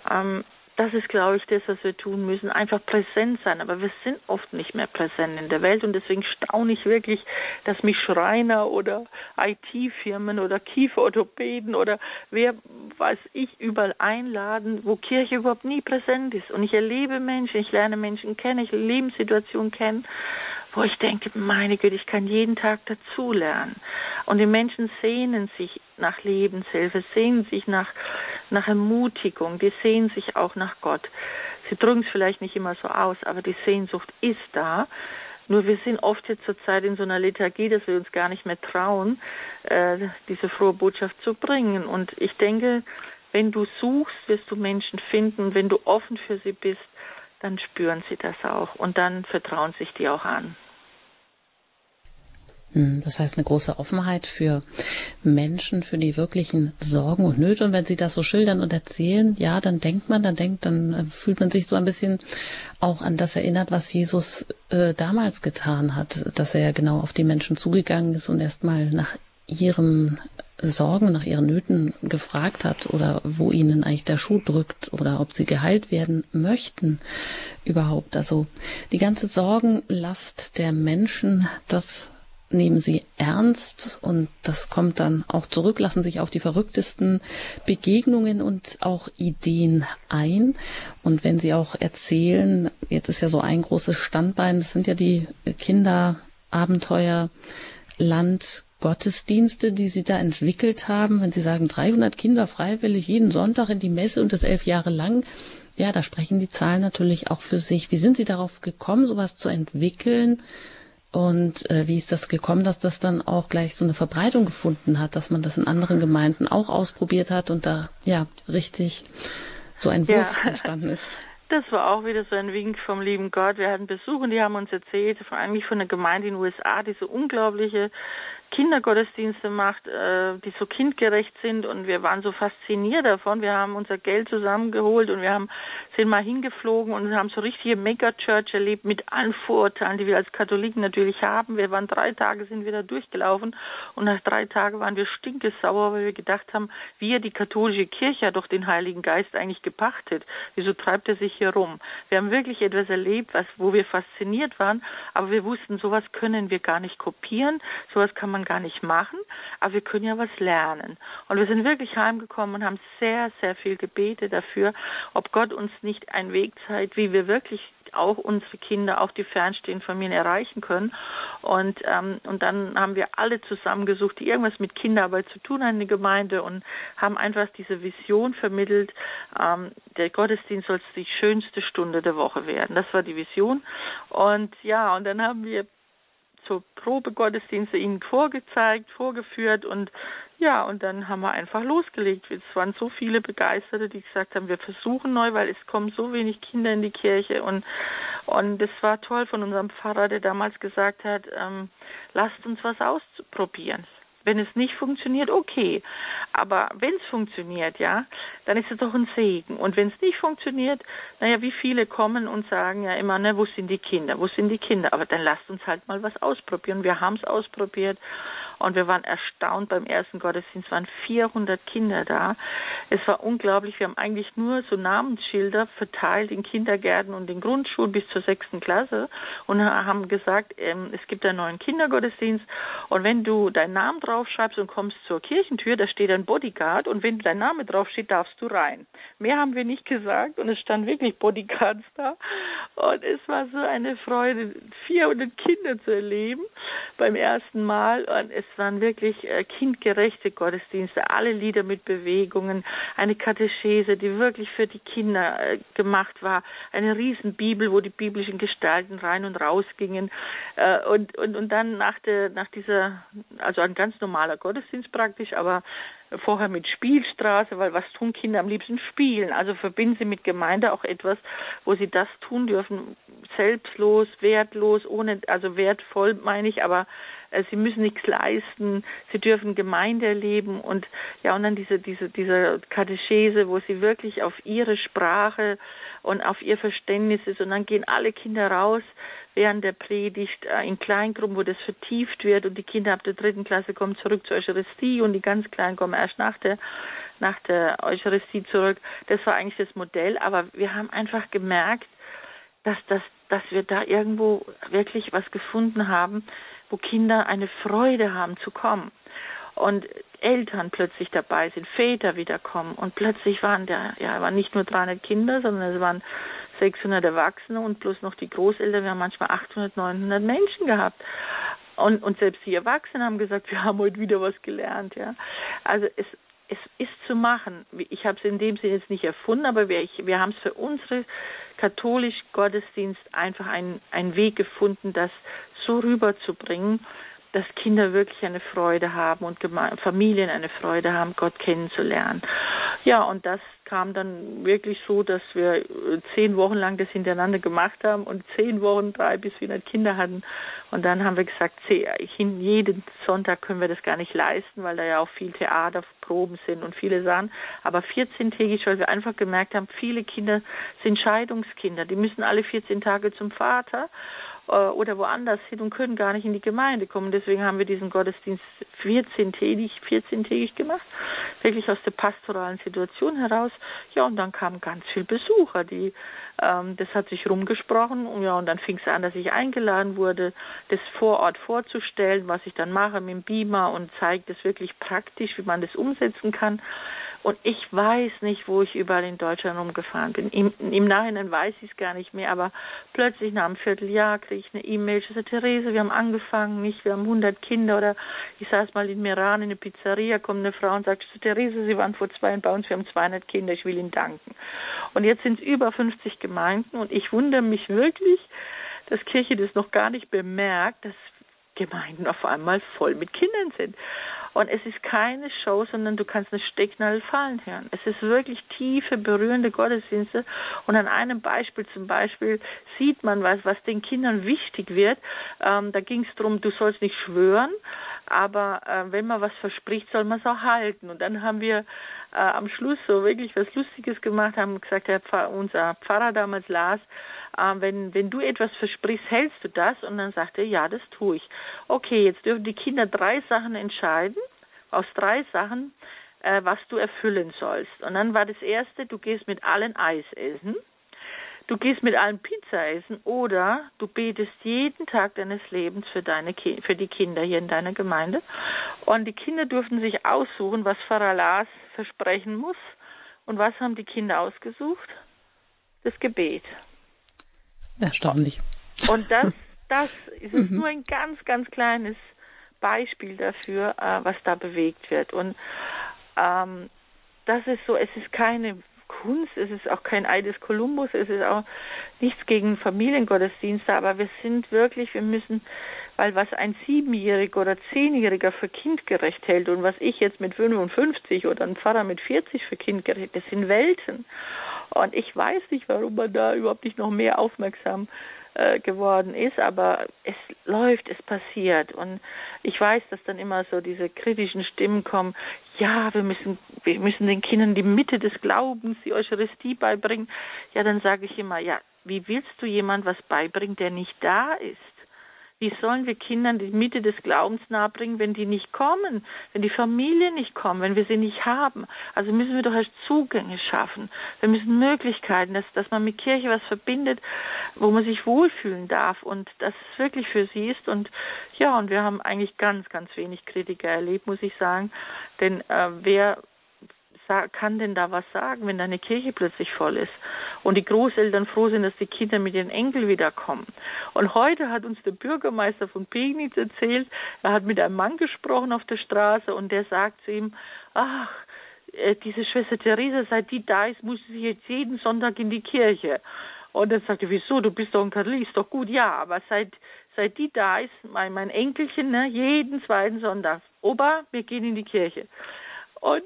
ähm, das ist, glaube ich, das, was wir tun müssen. Einfach präsent sein. Aber wir sind oft nicht mehr präsent in der Welt. Und deswegen staune ich wirklich, dass mich Schreiner oder IT-Firmen oder Kieferorthopäden oder wer weiß ich überall einladen, wo Kirche überhaupt nie präsent ist. Und ich erlebe Menschen, ich lerne Menschen kennen, ich Lebenssituationen kennen wo ich denke, meine Güte, ich kann jeden Tag dazulernen. Und die Menschen sehnen sich nach Lebenshilfe, sehnen sich nach, nach Ermutigung, die sehnen sich auch nach Gott. Sie drücken es vielleicht nicht immer so aus, aber die Sehnsucht ist da. Nur wir sind oft jetzt zurzeit in so einer Lethargie, dass wir uns gar nicht mehr trauen, äh, diese frohe Botschaft zu bringen. Und ich denke, wenn du suchst, wirst du Menschen finden. Wenn du offen für sie bist, dann spüren sie das auch und dann vertrauen sich die auch an. Hm, das heißt eine große Offenheit für Menschen, für die wirklichen Sorgen und Nöte. Und wenn Sie das so schildern und erzählen, ja, dann denkt man, dann denkt, dann äh, fühlt man sich so ein bisschen auch an das erinnert, was Jesus äh, damals getan hat, dass er ja genau auf die Menschen zugegangen ist und erstmal nach ihrem Sorgen, nach ihren Nöten gefragt hat oder wo ihnen eigentlich der Schuh drückt oder ob sie geheilt werden möchten überhaupt. Also die ganze Sorgenlast der Menschen, das nehmen sie ernst und das kommt dann auch zurück, lassen sich auf die verrücktesten Begegnungen und auch Ideen ein. Und wenn sie auch erzählen, jetzt ist ja so ein großes Standbein, das sind ja die Kinderabenteuer, Land, Gottesdienste, die Sie da entwickelt haben, wenn Sie sagen 300 Kinder freiwillig jeden Sonntag in die Messe und das elf Jahre lang, ja, da sprechen die Zahlen natürlich auch für sich. Wie sind Sie darauf gekommen, sowas zu entwickeln? Und äh, wie ist das gekommen, dass das dann auch gleich so eine Verbreitung gefunden hat, dass man das in anderen Gemeinden auch ausprobiert hat und da ja richtig so ein Wurf ja. entstanden ist? Das war auch wieder so ein Wink vom lieben Gott. Wir hatten Besuch und die haben uns erzählt, vor allem von einer Gemeinde in den USA, die so unglaubliche Kindergottesdienste macht, äh, die so kindgerecht sind und wir waren so fasziniert davon. Wir haben unser Geld zusammengeholt und wir haben sind mal hingeflogen und haben so richtige Megachurch erlebt mit allen Vorurteilen, die wir als Katholiken natürlich haben. Wir waren drei Tage sind wir da durchgelaufen und nach drei Tagen waren wir stinkesauer, weil wir gedacht haben, wir die katholische Kirche hat doch den Heiligen Geist eigentlich gepachtet. Wieso treibt er sich hier rum? Wir haben wirklich etwas erlebt, was wo wir fasziniert waren, aber wir wussten, sowas können wir gar nicht kopieren, sowas kann man gar nicht machen, aber wir können ja was lernen. Und wir sind wirklich heimgekommen und haben sehr, sehr viel gebetet dafür, ob Gott uns nicht einen Weg zeigt, wie wir wirklich auch unsere Kinder, auch die fernstehenden Familien erreichen können. Und, ähm, und dann haben wir alle zusammengesucht, die irgendwas mit Kinderarbeit zu tun haben in der Gemeinde und haben einfach diese Vision vermittelt, ähm, der Gottesdienst soll die schönste Stunde der Woche werden. Das war die Vision. Und ja, und dann haben wir zur Probegottesdienste ihnen vorgezeigt, vorgeführt und ja, und dann haben wir einfach losgelegt. Es waren so viele Begeisterte, die gesagt haben, wir versuchen neu, weil es kommen so wenig Kinder in die Kirche und und es war toll von unserem Pfarrer, der damals gesagt hat, ähm, lasst uns was ausprobieren. Wenn es nicht funktioniert, okay. Aber wenn es funktioniert, ja, dann ist es doch ein Segen. Und wenn es nicht funktioniert, naja, wie viele kommen und sagen ja immer, ne, wo sind die Kinder? Wo sind die Kinder? Aber dann lasst uns halt mal was ausprobieren. Wir haben es ausprobiert und wir waren erstaunt. Beim ersten Gottesdienst waren 400 Kinder da. Es war unglaublich. Wir haben eigentlich nur so Namensschilder verteilt in Kindergärten und in Grundschulen bis zur sechsten Klasse und haben gesagt, ähm, es gibt einen neuen Kindergottesdienst und wenn du deinen Namen draufschreibst und kommst zur Kirchentür, da steht ein Bodyguard und wenn dein Name draufsteht, darfst du rein. Mehr haben wir nicht gesagt und es stand wirklich Bodyguards da und es war so eine Freude, 400 Kinder zu erleben beim ersten Mal und es waren wirklich äh, kindgerechte Gottesdienste, alle Lieder mit Bewegungen, eine Katechese, die wirklich für die Kinder äh, gemacht war, eine Riesenbibel, wo die biblischen Gestalten rein und raus gingen äh, und, und, und dann nach, der, nach dieser, also ein ganz normaler Gottesdienst praktisch, aber vorher mit Spielstraße, weil was tun Kinder am liebsten spielen. Also verbinden sie mit Gemeinde auch etwas, wo sie das tun dürfen, selbstlos, wertlos, ohne, also wertvoll meine ich, aber sie müssen nichts leisten, sie dürfen Gemeinde erleben. Und ja und dann diese diese diese Katechese, wo sie wirklich auf ihre Sprache und auf ihr Verständnis ist. Und dann gehen alle Kinder raus während der Predigt äh, in Kleingruppen, wo das vertieft wird. Und die Kinder ab der dritten Klasse kommen zurück zur Eucharistie. Und die ganz Kleinen kommen erst nach der nach der Eucharistie zurück. Das war eigentlich das Modell, aber wir haben einfach gemerkt, dass das dass wir da irgendwo wirklich was gefunden haben, wo Kinder eine Freude haben zu kommen und Eltern plötzlich dabei sind, Väter wiederkommen und plötzlich waren da ja waren nicht nur 300 Kinder, sondern es waren 600 Erwachsene und plus noch die Großeltern. Wir haben manchmal 800, 900 Menschen gehabt. Und, und selbst die Erwachsenen haben gesagt, wir haben heute wieder was gelernt. Ja, also es es ist zu machen. Ich habe es in dem Sinne jetzt nicht erfunden, aber wir, wir haben es für unsere katholischen Gottesdienst einfach einen, einen Weg gefunden, das so rüberzubringen, dass Kinder wirklich eine Freude haben und Familien eine Freude haben, Gott kennenzulernen. Ja, und das kam dann wirklich so, dass wir zehn Wochen lang das hintereinander gemacht haben und zehn Wochen, drei bis 400 Kinder hatten. Und dann haben wir gesagt, jeden Sonntag können wir das gar nicht leisten, weil da ja auch viel Theaterproben sind und viele Sachen. Aber 14-tägig, weil wir einfach gemerkt haben, viele Kinder sind Scheidungskinder. Die müssen alle 14 Tage zum Vater äh, oder woanders hin und können gar nicht in die Gemeinde kommen. Deswegen haben wir diesen Gottesdienst 14-tägig, 14-tägig gemacht, wirklich aus der pastoralen Situation heraus. Ja, und dann kamen ganz viele Besucher, die ähm, das hat sich rumgesprochen und ja, und dann fing es an, dass ich eingeladen wurde, das vor Ort vorzustellen, was ich dann mache mit dem Beamer und zeigt es wirklich praktisch, wie man das umsetzen kann. Und ich weiß nicht, wo ich überall in Deutschland rumgefahren bin. Im, im Nachhinein weiß ich es gar nicht mehr, aber plötzlich nach einem Vierteljahr kriege ich eine E-Mail. Ich sage, Therese, wir haben angefangen, nicht, wir haben 100 Kinder. Oder ich saß mal in Meran in eine Pizzeria, kommt eine Frau und sagt, Therese, Sie waren vor zwei Jahren bei uns, wir haben 200 Kinder, ich will Ihnen danken. Und jetzt sind es über 50 Gemeinden und ich wundere mich wirklich, dass Kirche das noch gar nicht bemerkt, dass Gemeinden auf einmal voll mit Kindern sind. Und es ist keine Show, sondern du kannst eine Stecknadel fallen hören. Es ist wirklich tiefe, berührende Gottesdienste. Und an einem Beispiel zum Beispiel sieht man, was, was den Kindern wichtig wird. Ähm, da ging es darum, du sollst nicht schwören, aber äh, wenn man was verspricht, soll man es auch halten. Und dann haben wir äh, am Schluss so wirklich was Lustiges gemacht, haben gesagt, der Pfarrer, unser Pfarrer damals las, äh, wenn, wenn du etwas versprichst, hältst du das? Und dann sagte er, ja, das tue ich. Okay, jetzt dürfen die Kinder drei Sachen entscheiden, aus drei Sachen, äh, was du erfüllen sollst. Und dann war das erste, du gehst mit allen Eis essen. Du gehst mit allen Pizza essen oder du betest jeden Tag deines Lebens für deine Ki für die Kinder hier in deiner Gemeinde. Und die Kinder durften sich aussuchen, was Pfarrer Lars versprechen muss. Und was haben die Kinder ausgesucht? Das Gebet. Erstaunlich. Und das, das ist mhm. nur ein ganz, ganz kleines Beispiel dafür, äh, was da bewegt wird. Und ähm, das ist so, es ist keine Kunst, es ist auch kein Ei des Kolumbus, es ist auch nichts gegen Familiengottesdienste, aber wir sind wirklich, wir müssen, weil was ein Siebenjähriger oder Zehnjähriger für kindgerecht hält und was ich jetzt mit 55 oder ein Pfarrer mit 40 für kindgerecht, das sind Welten. Und ich weiß nicht, warum man da überhaupt nicht noch mehr aufmerksam äh, geworden ist, aber es läuft, es passiert. Und ich weiß, dass dann immer so diese kritischen Stimmen kommen, ja, wir müssen, wir müssen den Kindern die Mitte des Glaubens, die Eucharistie beibringen. Ja, dann sage ich immer, ja, wie willst du jemand was beibringen, der nicht da ist? Wie sollen wir Kindern die Mitte des Glaubens nahebringen, wenn die nicht kommen, wenn die Familie nicht kommt, wenn wir sie nicht haben? Also müssen wir doch erst Zugänge schaffen. Wir müssen Möglichkeiten, dass, dass man mit Kirche was verbindet, wo man sich wohlfühlen darf und dass es wirklich für sie ist. Und ja, und wir haben eigentlich ganz, ganz wenig Kritiker erlebt, muss ich sagen. Denn äh, wer kann denn da was sagen, wenn deine Kirche plötzlich voll ist und die Großeltern froh sind, dass die Kinder mit den Enkeln wiederkommen. Und heute hat uns der Bürgermeister von Pegnitz erzählt, er hat mit einem Mann gesprochen auf der Straße und der sagt zu ihm, ach, äh, diese Schwester Theresa, seit die da ist, muss sie jetzt jeden Sonntag in die Kirche. Und dann sagte wieso, du bist doch ein Katholik, ist doch gut, ja, aber seit, seit die da ist, mein, mein Enkelchen, ne, jeden zweiten Sonntag, Opa, wir gehen in die Kirche. Und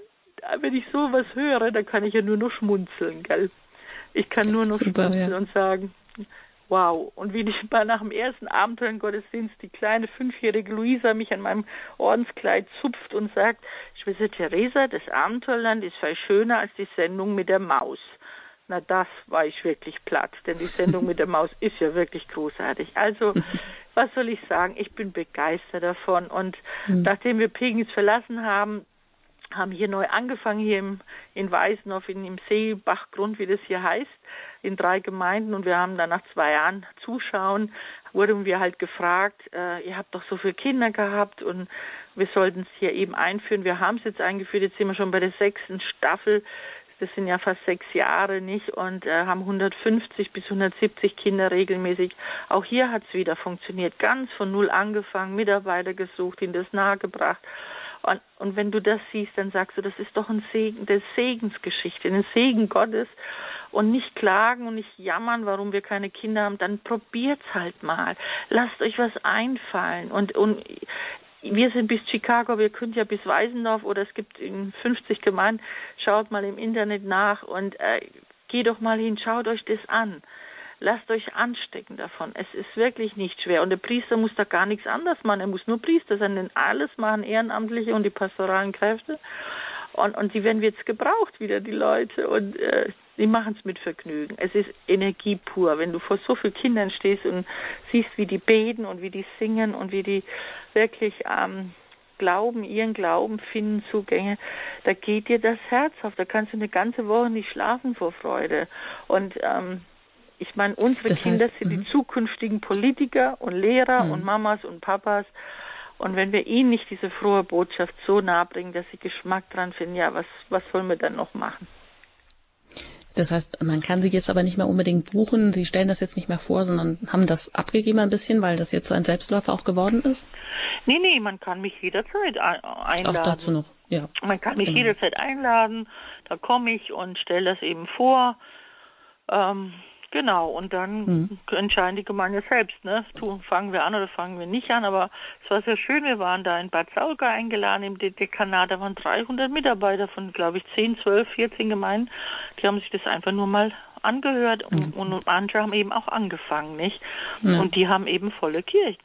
wenn ich sowas höre, dann kann ich ja nur noch schmunzeln, gell? Ich kann nur noch Super, schmunzeln ja. und sagen, wow. Und wie ich mal nach dem ersten Abenteuergottesdienst die kleine fünfjährige Luisa mich an meinem Ordenskleid zupft und sagt, Schwester Theresa, das Abenteuerland ist viel schöner als die Sendung mit der Maus. Na, das war ich wirklich platt, denn die Sendung mit der Maus ist ja wirklich großartig. Also, was soll ich sagen? Ich bin begeistert davon. Und mhm. nachdem wir Pegnitz verlassen haben, haben hier neu angefangen, hier im, in Weißenhof, in, im Seebachgrund, wie das hier heißt, in drei Gemeinden. Und wir haben dann nach zwei Jahren Zuschauen, wurden wir halt gefragt, äh, ihr habt doch so viele Kinder gehabt und wir sollten es hier eben einführen. Wir haben es jetzt eingeführt, jetzt sind wir schon bei der sechsten Staffel. Das sind ja fast sechs Jahre nicht und äh, haben 150 bis 170 Kinder regelmäßig. Auch hier hat es wieder funktioniert. Ganz von null angefangen, Mitarbeiter gesucht, ihnen das nahegebracht. Und, und wenn du das siehst, dann sagst du, das ist doch ein Segen, der Segensgeschichte, ein Segen Gottes. Und nicht klagen und nicht jammern, warum wir keine Kinder haben, dann probiert's halt mal. Lasst euch was einfallen. Und, und wir sind bis Chicago, wir können ja bis Weisendorf oder es gibt in 50 Gemeinden, schaut mal im Internet nach und äh, geht doch mal hin, schaut euch das an. Lasst euch anstecken davon. Es ist wirklich nicht schwer. Und der Priester muss da gar nichts anderes machen. Er muss nur Priester sein, denn alles machen Ehrenamtliche und die pastoralen Kräfte. Und, und die werden jetzt gebraucht wieder, die Leute. Und äh, die machen es mit Vergnügen. Es ist Energie pur. Wenn du vor so vielen Kindern stehst und siehst, wie die beten und wie die singen und wie die wirklich ähm, Glauben, ihren Glauben finden Zugänge, da geht dir das Herz auf. Da kannst du eine ganze Woche nicht schlafen vor Freude. Und ähm, ich meine, unsere das Kinder heißt, sind die mhm. zukünftigen Politiker und Lehrer und mhm. Mamas und Papas. Und wenn wir ihnen nicht diese frohe Botschaft so nahe bringen, dass sie Geschmack dran finden, ja, was, was sollen wir dann noch machen? Das heißt, man kann sie jetzt aber nicht mehr unbedingt buchen. Sie stellen das jetzt nicht mehr vor, sondern haben das abgegeben ein bisschen, weil das jetzt so ein Selbstläufer auch geworden ist? Nee, nee, man kann mich jederzeit einladen. Auch dazu noch, ja. Man kann mich genau. jederzeit einladen. Da komme ich und stelle das eben vor. Ähm, Genau, und dann mhm. entscheiden die Gemeinden selbst, ne? Tu, fangen wir an oder fangen wir nicht an, aber es war sehr schön, wir waren da in Bad Saulgau eingeladen im Dekanat, da waren 300 Mitarbeiter von, glaube ich, 10, 12, 14 Gemeinden, die haben sich das einfach nur mal angehört mhm. und, und manche haben eben auch angefangen, nicht? Mhm. Und die haben eben volle Kirchen.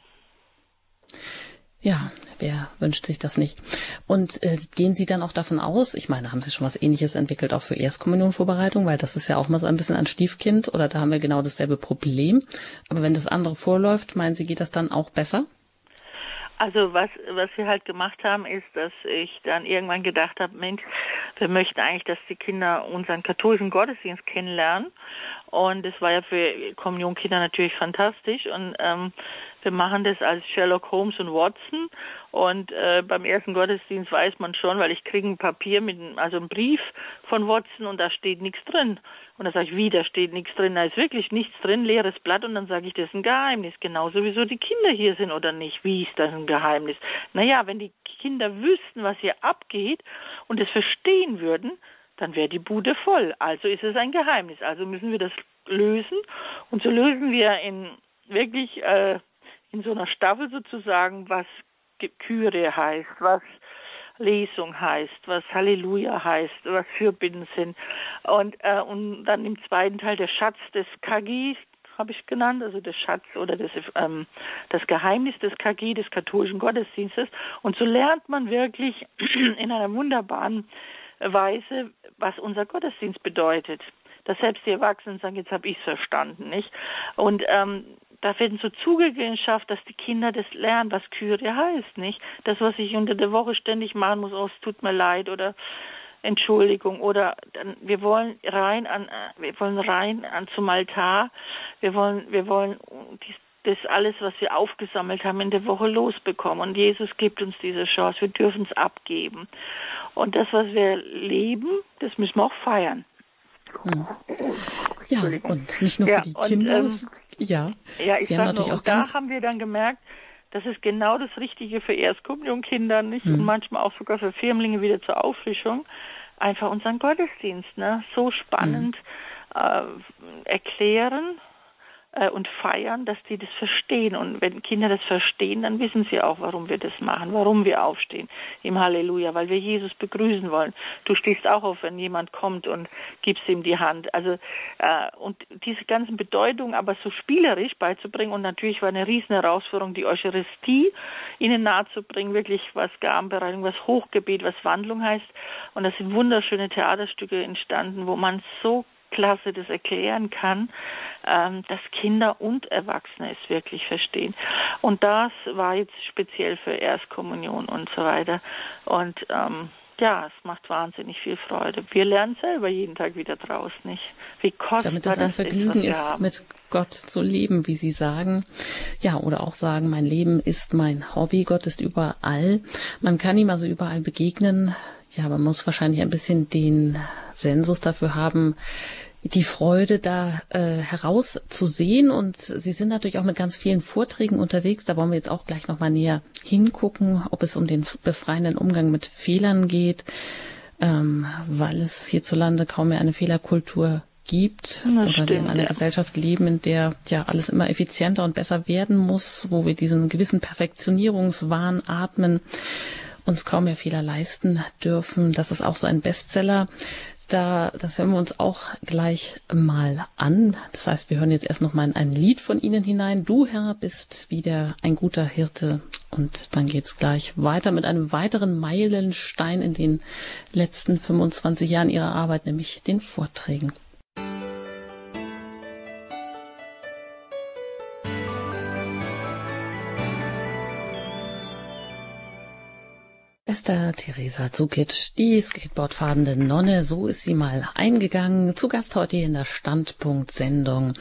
Ja, wer wünscht sich das nicht? Und äh, gehen Sie dann auch davon aus, ich meine, haben Sie schon was ähnliches entwickelt, auch für Erstkommunionvorbereitung, weil das ist ja auch mal so ein bisschen ein Stiefkind oder da haben wir genau dasselbe Problem. Aber wenn das andere vorläuft, meinen Sie, geht das dann auch besser? Also was, was wir halt gemacht haben, ist, dass ich dann irgendwann gedacht habe, Mensch, wir möchten eigentlich, dass die Kinder unseren katholischen Gottesdienst kennenlernen. Und es war ja für Kommunionkinder natürlich fantastisch. Und ähm, wir machen das als Sherlock Holmes und Watson. Und äh, beim ersten Gottesdienst weiß man schon, weil ich kriege ein Papier mit, also einen Brief von Watson und da steht nichts drin. Und da sage ich, wie, da steht nichts drin. Da ist wirklich nichts drin, leeres Blatt. Und dann sage ich, das ist ein Geheimnis. Genauso wieso die Kinder hier sind oder nicht. Wie ist das ein Geheimnis? Naja, wenn die Kinder wüssten, was hier abgeht und es verstehen würden, dann wäre die Bude voll. Also ist es ein Geheimnis. Also müssen wir das lösen. Und so lösen wir in wirklich äh, in so einer Staffel sozusagen, was Kyrie heißt, was Lesung heißt, was Halleluja heißt, was Fürbitten sind. Und, äh, und dann im zweiten Teil der Schatz des KG, habe ich genannt, also der Schatz oder das, ähm, das Geheimnis des KG, des katholischen Gottesdienstes. Und so lernt man wirklich in einer wunderbaren Weise, was unser Gottesdienst bedeutet. Dass selbst die Erwachsenen sagen, jetzt habe ich es verstanden, nicht? Und ähm, da werden so Zugänge geschafft, dass die Kinder das lernen, was Kyrie heißt, nicht? Das, was ich unter der Woche ständig machen muss, oh, es tut mir leid oder Entschuldigung oder dann, wir wollen rein an, wir wollen rein an zum Altar, wir wollen, wir wollen dies, das alles, was wir aufgesammelt haben, in der Woche losbekommen. Und Jesus gibt uns diese Chance. Wir dürfen es abgeben. Und das, was wir leben, das müssen wir auch feiern. Hm. Ja, und nicht nur für ja, die Kinder. Und, ähm, ja, ja ich sage nur, auch da haben wir dann gemerkt, das ist genau das Richtige für Erstkommunionkinder, nicht? Hm. Und manchmal auch sogar für Firmlinge wieder zur Auffrischung. Einfach unseren Gottesdienst, ne? So spannend hm. äh, erklären, äh, und feiern, dass die das verstehen. Und wenn Kinder das verstehen, dann wissen sie auch, warum wir das machen, warum wir aufstehen im Halleluja, weil wir Jesus begrüßen wollen. Du stehst auch auf, wenn jemand kommt und gibst ihm die Hand. Also äh, und diese ganzen Bedeutungen aber so spielerisch beizubringen und natürlich war eine riesen Herausforderung, die Eucharistie ihnen nahezubringen, wirklich was Gabenbereitung, was Hochgebet, was Wandlung heißt. Und das sind wunderschöne Theaterstücke entstanden, wo man so klasse das erklären kann, ähm, dass Kinder und Erwachsene es wirklich verstehen. Und das war jetzt speziell für Erstkommunion und so weiter. Und ähm, ja, es macht wahnsinnig viel Freude. Wir lernen selber jeden Tag wieder draus, nicht? Wie kostbar Damit es ein Vergnügen ist, ist mit Gott zu leben, wie Sie sagen. Ja, oder auch sagen, mein Leben ist mein Hobby, Gott ist überall. Man kann ihm also überall begegnen. Ja, man muss wahrscheinlich ein bisschen den Sensus dafür haben, die Freude da äh, herauszusehen. Und Sie sind natürlich auch mit ganz vielen Vorträgen unterwegs. Da wollen wir jetzt auch gleich nochmal näher hingucken, ob es um den befreienden Umgang mit Fehlern geht, ähm, weil es hierzulande kaum mehr eine Fehlerkultur gibt das oder stimmt, wir in einer ja. Gesellschaft leben, in der ja alles immer effizienter und besser werden muss, wo wir diesen gewissen Perfektionierungswahn atmen, uns kaum mehr Fehler leisten dürfen. Das ist auch so ein Bestseller, da, das hören wir uns auch gleich mal an. Das heißt, wir hören jetzt erst noch mal in ein Lied von Ihnen hinein. Du, Herr, bist wieder ein guter Hirte. Und dann geht's gleich weiter mit einem weiteren Meilenstein in den letzten 25 Jahren Ihrer Arbeit, nämlich den Vorträgen. Esther Theresa Zukic, die Skateboardfahrende Nonne, so ist sie mal eingegangen. Zu Gast heute in der Standpunkt-Sendung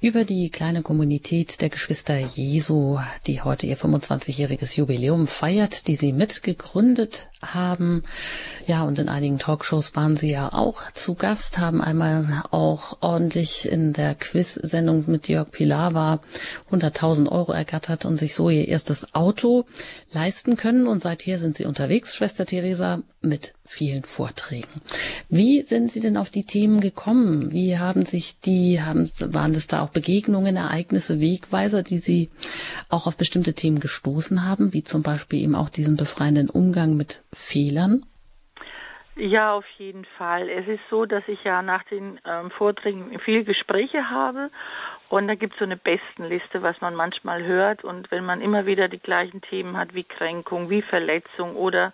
über die kleine Kommunität der Geschwister Jesu, die heute ihr 25-jähriges Jubiläum feiert, die sie mitgegründet haben. Ja, und in einigen Talkshows waren sie ja auch zu Gast, haben einmal auch ordentlich in der Quiz-Sendung mit Jörg Pilawa 100.000 Euro ergattert und sich so ihr erstes Auto leisten können. Und seither sind sie unterwegs, Schwester Theresa, mit vielen Vorträgen. Wie sind Sie denn auf die Themen gekommen? Wie haben sich die, haben, waren es da auch Begegnungen, Ereignisse, Wegweiser, die Sie auch auf bestimmte Themen gestoßen haben, wie zum Beispiel eben auch diesen befreienden Umgang mit Fehlern? Ja, auf jeden Fall. Es ist so, dass ich ja nach den ähm, Vorträgen viel Gespräche habe und da gibt es so eine Bestenliste, was man manchmal hört und wenn man immer wieder die gleichen Themen hat wie Kränkung, wie Verletzung oder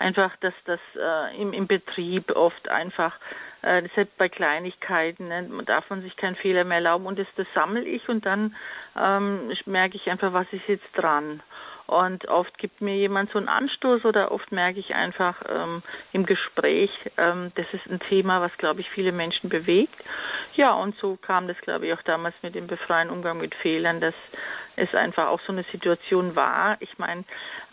einfach, dass das äh, im, im Betrieb oft einfach äh, selbst bei Kleinigkeiten ne, darf man sich keinen Fehler mehr erlauben und das, das sammle ich und dann ähm, merke ich einfach, was ist jetzt dran. Und oft gibt mir jemand so einen Anstoß oder oft merke ich einfach ähm, im Gespräch, ähm, das ist ein Thema, was, glaube ich, viele Menschen bewegt. Ja, und so kam das, glaube ich, auch damals mit dem befreien Umgang mit Fehlern, dass es einfach auch so eine Situation war. Ich meine,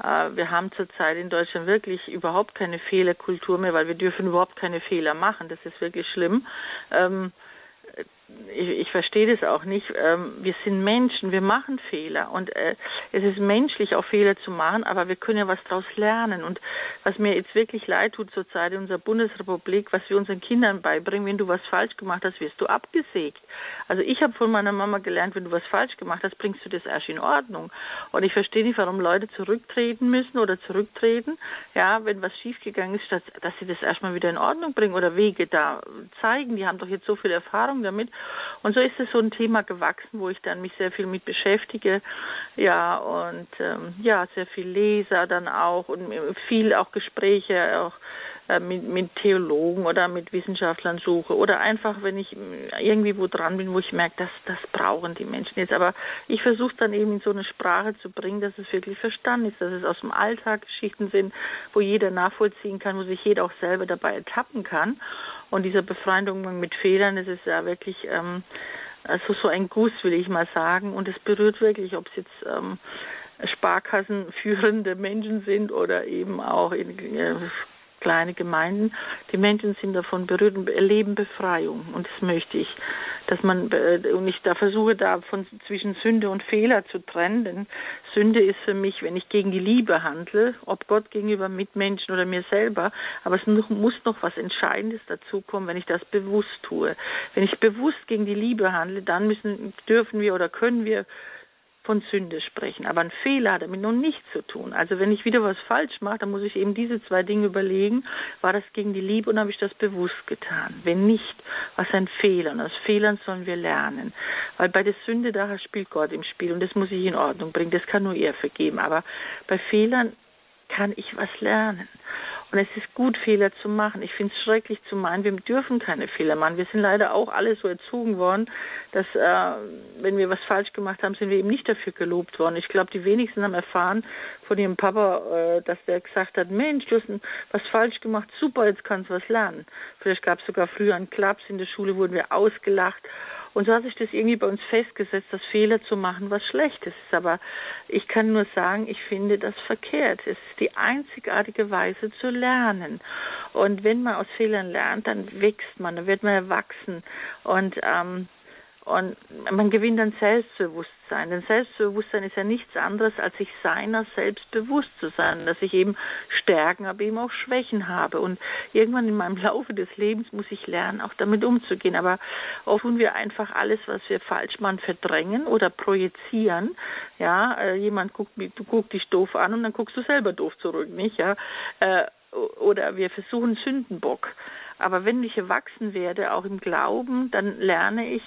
äh, wir haben zurzeit in Deutschland wirklich überhaupt keine Fehlerkultur mehr, weil wir dürfen überhaupt keine Fehler machen. Das ist wirklich schlimm. Ähm, ich, ich verstehe das auch nicht. Ähm, wir sind Menschen, wir machen Fehler und äh, es ist menschlich, auch Fehler zu machen, aber wir können ja was daraus lernen. Und was mir jetzt wirklich leid tut zurzeit in unserer Bundesrepublik, was wir unseren Kindern beibringen, wenn du was falsch gemacht hast, wirst du abgesägt. Also ich habe von meiner Mama gelernt, wenn du was falsch gemacht hast, bringst du das erst in Ordnung. Und ich verstehe nicht, warum Leute zurücktreten müssen oder zurücktreten, ja, wenn was schiefgegangen ist, dass, dass sie das erstmal wieder in Ordnung bringen oder Wege da zeigen. Die haben doch jetzt so viel Erfahrung damit. Und so ist es so ein Thema gewachsen, wo ich dann mich sehr viel mit beschäftige. Ja, und ähm, ja, sehr viel lese dann auch und viel auch Gespräche auch mit, mit Theologen oder mit Wissenschaftlern suche oder einfach, wenn ich irgendwie wo dran bin, wo ich merke, dass das brauchen die Menschen jetzt. Aber ich versuche dann eben in so eine Sprache zu bringen, dass es wirklich verstanden ist, dass es aus dem Alltag Geschichten sind, wo jeder nachvollziehen kann, wo sich jeder auch selber dabei ertappen kann. Und dieser befreiende Umgang mit Fehlern, das ist ja wirklich ähm, also so ein Guss, will ich mal sagen. Und es berührt wirklich, ob es jetzt ähm, Sparkassenführende Menschen sind oder eben auch in, äh, kleine Gemeinden. Die Menschen sind davon berührt und erleben Befreiung. Und das möchte ich, dass man, äh, und ich da versuche da von, zwischen Sünde und Fehler zu trennen. Denn Sünde ist für mich, wenn ich gegen die Liebe handle, ob Gott gegenüber Mitmenschen oder mir selber. Aber es muss noch was Entscheidendes dazukommen, wenn ich das bewusst tue. Wenn ich bewusst gegen die Liebe handle, dann müssen, dürfen wir oder können wir von Sünde sprechen. Aber ein Fehler hat damit noch nichts zu tun. Also wenn ich wieder was falsch mache, dann muss ich eben diese zwei Dinge überlegen. War das gegen die Liebe und habe ich das bewusst getan? Wenn nicht, was ein Fehler? Und aus Fehlern sollen wir lernen. Weil bei der Sünde, da spielt Gott im Spiel und das muss ich in Ordnung bringen. Das kann nur er vergeben. Aber bei Fehlern kann ich was lernen. Und es ist gut, Fehler zu machen. Ich finde es schrecklich zu meinen, wir dürfen keine Fehler machen. Wir sind leider auch alle so erzogen worden, dass äh, wenn wir was falsch gemacht haben, sind wir eben nicht dafür gelobt worden. Ich glaube, die wenigsten haben erfahren von ihrem Papa, äh, dass der gesagt hat, Mensch, du hast was falsch gemacht, super, jetzt kannst du was lernen. Vielleicht gab es sogar früher einen Klaps in der Schule, wurden wir ausgelacht. Und so hat sich das irgendwie bei uns festgesetzt, dass Fehler zu machen was Schlechtes ist. Aber ich kann nur sagen, ich finde das verkehrt. Es ist die einzigartige Weise zu lernen. Und wenn man aus Fehlern lernt, dann wächst man, dann wird man erwachsen. Und ähm, und man gewinnt dann Selbstbewusstsein. Denn Selbstbewusstsein ist ja nichts anderes, als sich seiner selbst bewusst zu sein, dass ich eben Stärken, aber eben auch Schwächen habe. Und irgendwann in meinem Laufe des Lebens muss ich lernen, auch damit umzugehen. Aber oft tun wir einfach alles, was wir falsch machen, verdrängen oder projizieren. Ja, äh, jemand guckt, du guckst dich doof an und dann guckst du selber doof zurück, nicht? Ja, äh, oder wir versuchen Sündenbock. Aber wenn ich erwachsen werde, auch im Glauben, dann lerne ich,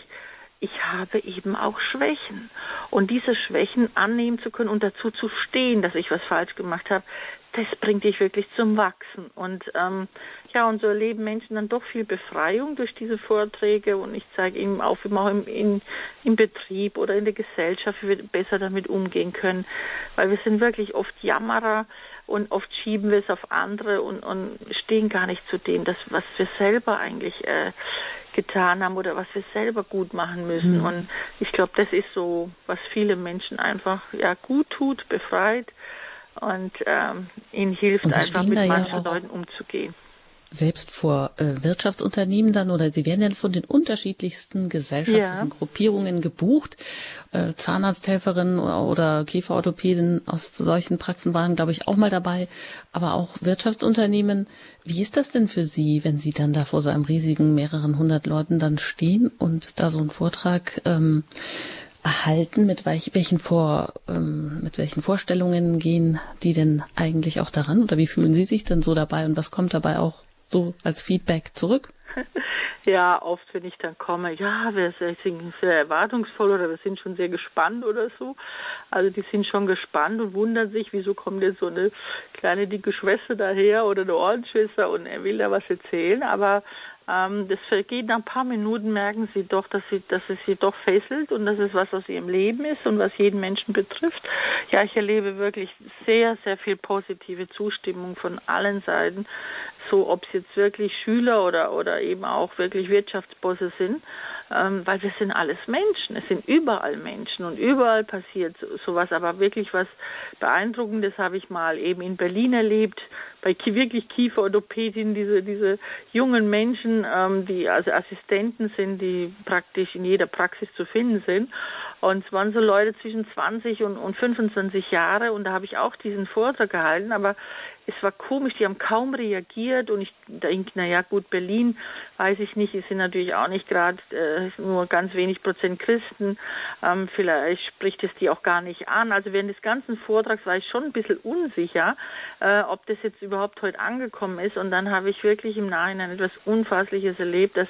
ich habe eben auch Schwächen. Und diese Schwächen annehmen zu können und dazu zu stehen, dass ich was falsch gemacht habe, das bringt dich wirklich zum Wachsen. Und ähm, ja, und so erleben Menschen dann doch viel Befreiung durch diese Vorträge und ich zeige ihnen auf, wie man auch im, in, im Betrieb oder in der Gesellschaft, wie wir besser damit umgehen können. Weil wir sind wirklich oft Jammerer und oft schieben wir es auf andere und, und stehen gar nicht zu dem, das, was wir selber eigentlich äh, getan haben oder was wir selber gut machen müssen. Mhm. Und ich glaube, das ist so, was viele Menschen einfach ja gut tut, befreit und ähm, ihnen hilft, einfach mit manchen ja Leuten umzugehen selbst vor äh, Wirtschaftsunternehmen dann oder sie werden dann von den unterschiedlichsten gesellschaftlichen ja. Gruppierungen gebucht. Äh, Zahnarzthelferinnen oder, oder Kieferorthopäden aus solchen Praxen waren, glaube ich, auch mal dabei, aber auch Wirtschaftsunternehmen. Wie ist das denn für Sie, wenn Sie dann da vor so einem riesigen mehreren hundert Leuten dann stehen und da so einen Vortrag ähm, erhalten? Mit welch, welchen Vor, ähm, mit welchen Vorstellungen gehen die denn eigentlich auch daran? Oder wie fühlen Sie sich denn so dabei und was kommt dabei auch so als Feedback zurück? Ja, oft, wenn ich dann komme, ja, wir sind sehr erwartungsvoll oder wir sind schon sehr gespannt oder so. Also die sind schon gespannt und wundern sich, wieso kommt jetzt so eine kleine dicke Schwester daher oder eine Ordensschwester und er will da was erzählen. Aber ähm, das vergeht nach ein paar Minuten, merken sie doch, dass, sie, dass es sie doch fesselt und dass es was aus ihrem Leben ist und was jeden Menschen betrifft. Ja, ich erlebe wirklich sehr, sehr viel positive Zustimmung von allen Seiten. So, ob es jetzt wirklich Schüler oder, oder eben auch wirklich Wirtschaftsbosse sind, ähm, weil wir sind alles Menschen. Es sind überall Menschen und überall passiert sowas. Aber wirklich was Beeindruckendes habe ich mal eben in Berlin erlebt, bei wirklich Kieferorthopädien, diese, diese jungen Menschen, ähm, die also Assistenten sind, die praktisch in jeder Praxis zu finden sind. Und es waren so Leute zwischen 20 und, und 25 Jahre. Und da habe ich auch diesen Vortrag gehalten, aber es war komisch, die haben kaum reagiert. Und ich denke, naja gut, Berlin, weiß ich nicht, sind natürlich auch nicht gerade äh, nur ganz wenig Prozent Christen, ähm, vielleicht spricht es die auch gar nicht an. Also während des ganzen Vortrags war ich schon ein bisschen unsicher, äh, ob das jetzt überhaupt heute angekommen ist. Und dann habe ich wirklich im Nachhinein etwas Unfassliches erlebt, dass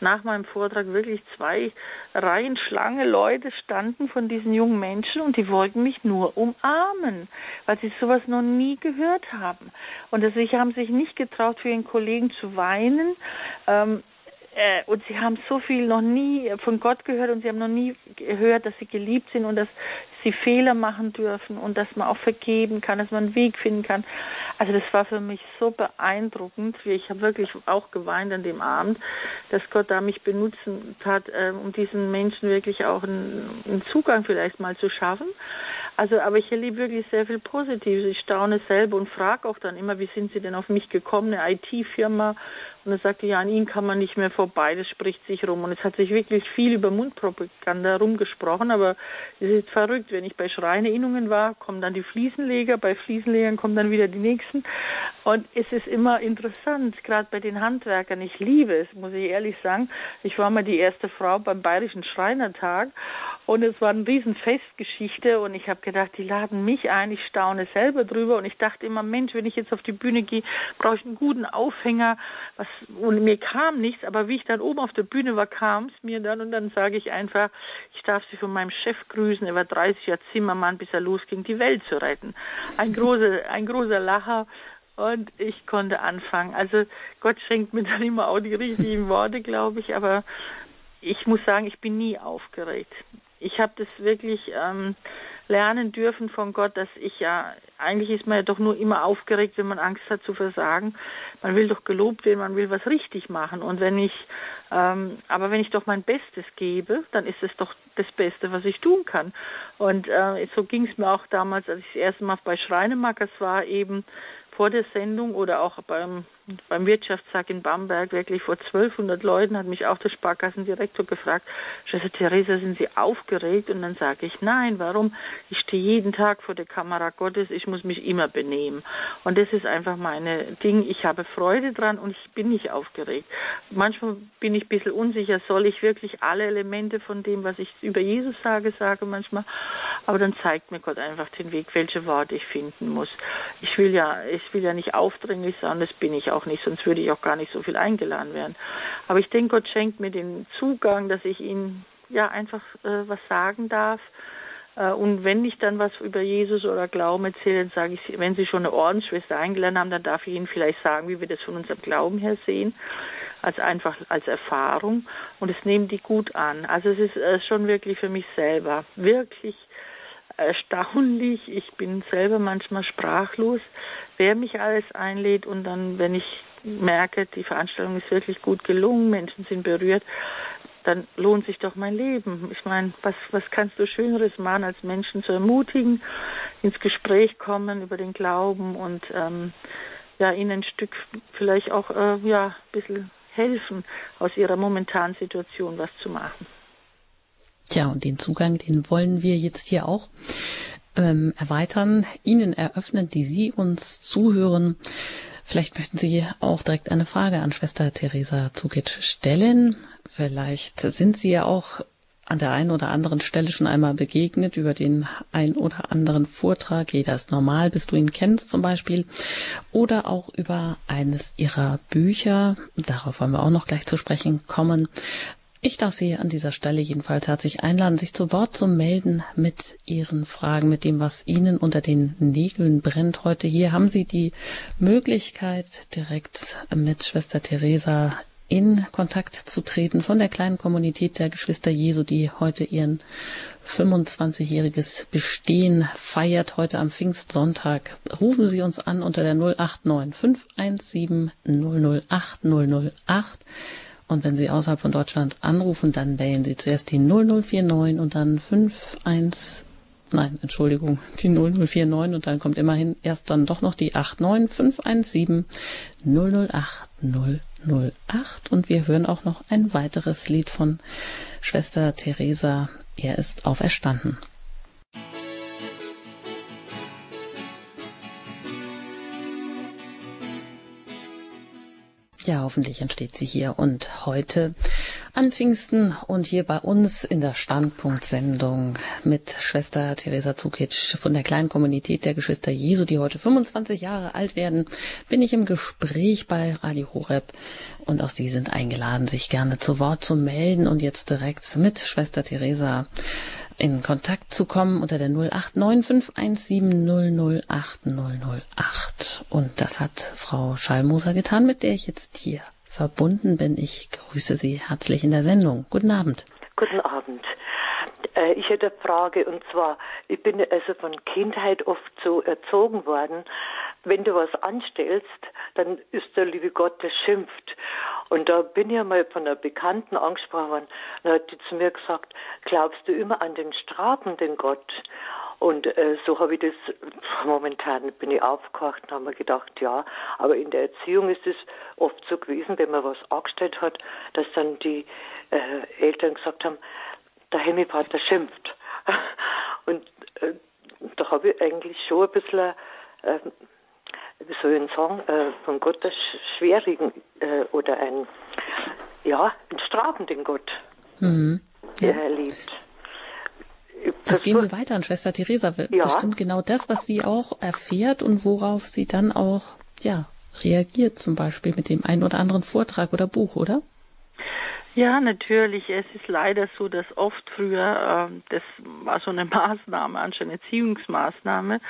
nach meinem Vortrag wirklich zwei Reihen Schlange Leute standen von diesen jungen Menschen und die wollten mich nur umarmen, weil sie sowas noch nie gehört haben. Und sie haben sich nicht getraut, für ihren Kollegen zu weinen. Ähm, äh, und sie haben so viel noch nie von Gott gehört und sie haben noch nie gehört, dass sie geliebt sind und dass sie Fehler machen dürfen und dass man auch vergeben kann, dass man einen Weg finden kann. Also das war für mich so beeindruckend. Ich habe wirklich auch geweint an dem Abend, dass Gott da mich benutzen hat, äh, um diesen Menschen wirklich auch einen Zugang vielleicht mal zu schaffen. Also, aber ich erlebe wirklich sehr viel Positives. Ich staune selber und frage auch dann immer, wie sind Sie denn auf mich gekommen? Eine IT-Firma, und er sagte, ja, an ihn kann man nicht mehr vorbei, das spricht sich rum. Und es hat sich wirklich viel über Mundpropaganda rumgesprochen, aber es ist verrückt. Wenn ich bei Schreinerinnungen war, kommen dann die Fliesenleger, bei Fliesenlegern kommen dann wieder die nächsten. Und es ist immer interessant, gerade bei den Handwerkern. Ich liebe es, muss ich ehrlich sagen. Ich war mal die erste Frau beim Bayerischen Schreinertag und es war eine riesen Festgeschichte und ich habe gedacht, die laden mich ein, ich staune selber drüber und ich dachte immer, Mensch, wenn ich jetzt auf die Bühne gehe, brauche ich einen guten Aufhänger, was und mir kam nichts, aber wie ich dann oben auf der Bühne war, kam es mir dann und dann sage ich einfach, ich darf Sie von meinem Chef grüßen, er war 30 Jahre Zimmermann, bis er losging, die Welt zu retten. Ein großer, ein großer Lacher und ich konnte anfangen. Also Gott schenkt mir dann immer auch die richtigen Worte, glaube ich, aber ich muss sagen, ich bin nie aufgeregt. Ich habe das wirklich ähm, lernen dürfen von Gott, dass ich ja, eigentlich ist man ja doch nur immer aufgeregt, wenn man Angst hat zu versagen. Man will doch gelobt werden, man will was richtig machen. Und wenn ich, ähm, aber wenn ich doch mein Bestes gebe, dann ist es doch das Beste, was ich tun kann. Und äh, so ging es mir auch damals, als ich das erste Mal bei Schreinemakers war, eben vor der Sendung oder auch beim beim Wirtschaftstag in Bamberg wirklich vor 1200 Leuten hat mich auch der Sparkassendirektor gefragt, Schwester Theresa, sind Sie aufgeregt? Und dann sage ich, nein, warum? Ich stehe jeden Tag vor der Kamera Gottes, ich muss mich immer benehmen. Und das ist einfach meine Ding. Ich habe Freude dran und ich bin nicht aufgeregt. Manchmal bin ich ein bisschen unsicher, soll ich wirklich alle Elemente von dem, was ich über Jesus sage, sage manchmal. Aber dann zeigt mir Gott einfach den Weg, welche Worte ich finden muss. Ich will ja, ich will ja nicht aufdringlich sein, das bin ich auch auch nicht, sonst würde ich auch gar nicht so viel eingeladen werden. Aber ich denke, Gott schenkt mir den Zugang, dass ich Ihnen ja einfach äh, was sagen darf. Äh, und wenn ich dann was über Jesus oder Glauben erzähle, dann sage ich, wenn Sie schon eine Ordensschwester eingeladen haben, dann darf ich Ihnen vielleicht sagen, wie wir das von unserem Glauben her sehen, als einfach als Erfahrung. Und es nehmen die gut an. Also es ist äh, schon wirklich für mich selber wirklich erstaunlich. Ich bin selber manchmal sprachlos, wer mich alles einlädt und dann, wenn ich merke, die Veranstaltung ist wirklich gut gelungen, Menschen sind berührt, dann lohnt sich doch mein Leben. Ich meine, was, was kannst du Schöneres machen, als Menschen zu ermutigen, ins Gespräch kommen über den Glauben und ähm, ja, ihnen ein Stück vielleicht auch äh, ja, ein bisschen helfen, aus ihrer momentanen Situation was zu machen. Tja, und den Zugang, den wollen wir jetzt hier auch ähm, erweitern, Ihnen eröffnen, die Sie uns zuhören. Vielleicht möchten Sie auch direkt eine Frage an Schwester Theresa Zukic stellen. Vielleicht sind Sie ja auch an der einen oder anderen Stelle schon einmal begegnet über den ein oder anderen Vortrag. Jeder ist normal, bis du ihn kennst zum Beispiel. Oder auch über eines ihrer Bücher. Darauf wollen wir auch noch gleich zu sprechen kommen. Ich darf Sie an dieser Stelle jedenfalls herzlich einladen, sich zu Wort zu melden mit Ihren Fragen, mit dem, was Ihnen unter den Nägeln brennt heute. Hier haben Sie die Möglichkeit, direkt mit Schwester Theresa in Kontakt zu treten von der kleinen Kommunität der Geschwister Jesu, die heute ihren 25-jähriges Bestehen feiert, heute am Pfingstsonntag. Rufen Sie uns an unter der 089 517 008 008. Und wenn Sie außerhalb von Deutschland anrufen, dann wählen Sie zuerst die 0049 und dann 51 nein, Entschuldigung, die 0049 und dann kommt immerhin erst dann doch noch die 89517 008 008 und wir hören auch noch ein weiteres Lied von Schwester Theresa. Er ist auferstanden. Ja, hoffentlich entsteht sie hier und heute an Pfingsten und hier bei uns in der Standpunktsendung mit Schwester Theresa Zukic von der kleinen Kommunität der Geschwister Jesu, die heute 25 Jahre alt werden, bin ich im Gespräch bei Radio Horeb. Und auch Sie sind eingeladen, sich gerne zu Wort zu melden und jetzt direkt mit Schwester Theresa in Kontakt zu kommen unter der 089517008008. Und das hat Frau Schallmoser getan, mit der ich jetzt hier verbunden bin. Ich grüße Sie herzlich in der Sendung. Guten Abend. Guten Abend. Äh, ich hätte eine Frage und zwar, ich bin also von Kindheit oft so erzogen worden, wenn du was anstellst, dann ist der liebe Gott, der schimpft. Und da bin ich mal von einer Bekannten angesprochen worden, da hat die zu mir gesagt, glaubst du immer an den strafenden Gott? Und äh, so habe ich das, momentan bin ich aufgekocht und habe mir gedacht, ja, aber in der Erziehung ist es oft so gewesen, wenn man was angestellt hat, dass dann die äh, Eltern gesagt haben, der Hemmivater schimpft. und äh, da habe ich eigentlich schon ein bisschen, äh, wie soll ich sagen, äh, von Gott das schwierigen äh, oder ein, ja, einen strafenden Gott mhm. ja. erlebt. Das gehen wir weiter an Schwester Theresa. Ja. Bestimmt genau das, was sie auch erfährt und worauf sie dann auch, ja, reagiert, zum Beispiel mit dem einen oder anderen Vortrag oder Buch, oder? Ja, natürlich. Es ist leider so, dass oft früher, äh, das war so eine Maßnahme, anscheinend eine Erziehungsmaßnahme,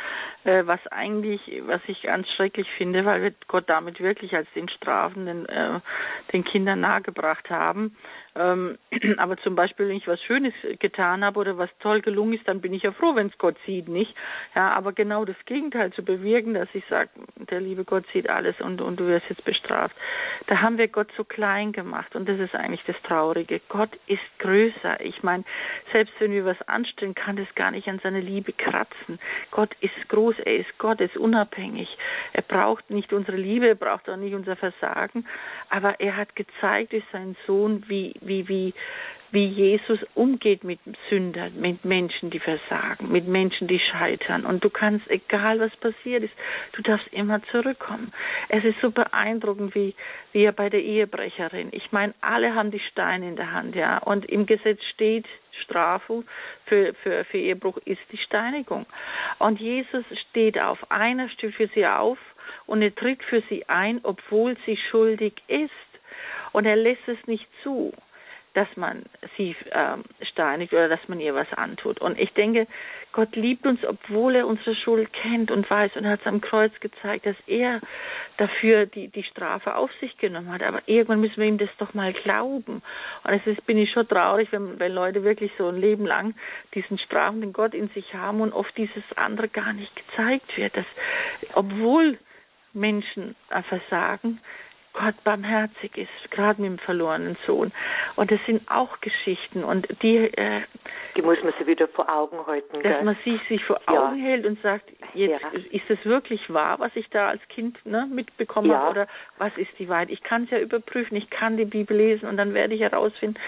äh, was eigentlich, was ich ganz schrecklich finde, weil wir Gott damit wirklich als den Strafenden äh, den Kindern nahegebracht haben. Ähm, aber zum Beispiel, wenn ich was Schönes getan habe oder was toll gelungen ist, dann bin ich ja froh, wenn es Gott sieht, nicht? Ja, aber genau das Gegenteil zu bewirken, dass ich sage, der liebe Gott sieht alles und, und du wirst jetzt bestraft. Da haben wir Gott so klein gemacht und das ist eigentlich das Traurige. Gott ist größer. Ich meine, selbst wenn wir was anstellen, kann das gar nicht an seine Liebe kratzen. Gott ist groß, er ist Gott, er ist unabhängig. Er braucht nicht unsere Liebe, er braucht auch nicht unser Versagen, aber er hat gezeigt durch seinen Sohn, wie wie, wie, wie Jesus umgeht mit Sündern, mit Menschen, die versagen, mit Menschen, die scheitern. Und du kannst, egal was passiert ist, du darfst immer zurückkommen. Es ist so beeindruckend, wie, wie er bei der Ehebrecherin. Ich meine, alle haben die Steine in der Hand, ja. Und im Gesetz steht, Strafe für, für, für Ehebruch ist die Steinigung. Und Jesus steht auf. Einer steht für sie auf und er tritt für sie ein, obwohl sie schuldig ist. Und er lässt es nicht zu dass man sie ähm, steinigt oder dass man ihr was antut. Und ich denke, Gott liebt uns, obwohl er unsere Schuld kennt und weiß und hat es am Kreuz gezeigt, dass er dafür die, die Strafe auf sich genommen hat. Aber irgendwann müssen wir ihm das doch mal glauben. Und es ist, bin ich schon traurig, wenn, wenn Leute wirklich so ein Leben lang diesen strafenden Gott in sich haben und oft dieses andere gar nicht gezeigt wird. Dass, obwohl Menschen versagen, Gott barmherzig ist, gerade mit dem verlorenen Sohn. Und das sind auch Geschichten und die äh, die muss man sich wieder vor Augen halten. Dass gell? man sich, sich vor Augen ja. hält und sagt, jetzt ja. ist es wirklich wahr, was ich da als Kind ne, mitbekommen ja. habe oder was ist die Wahrheit? Ich kann es ja überprüfen, ich kann die Bibel lesen und dann werde ich herausfinden,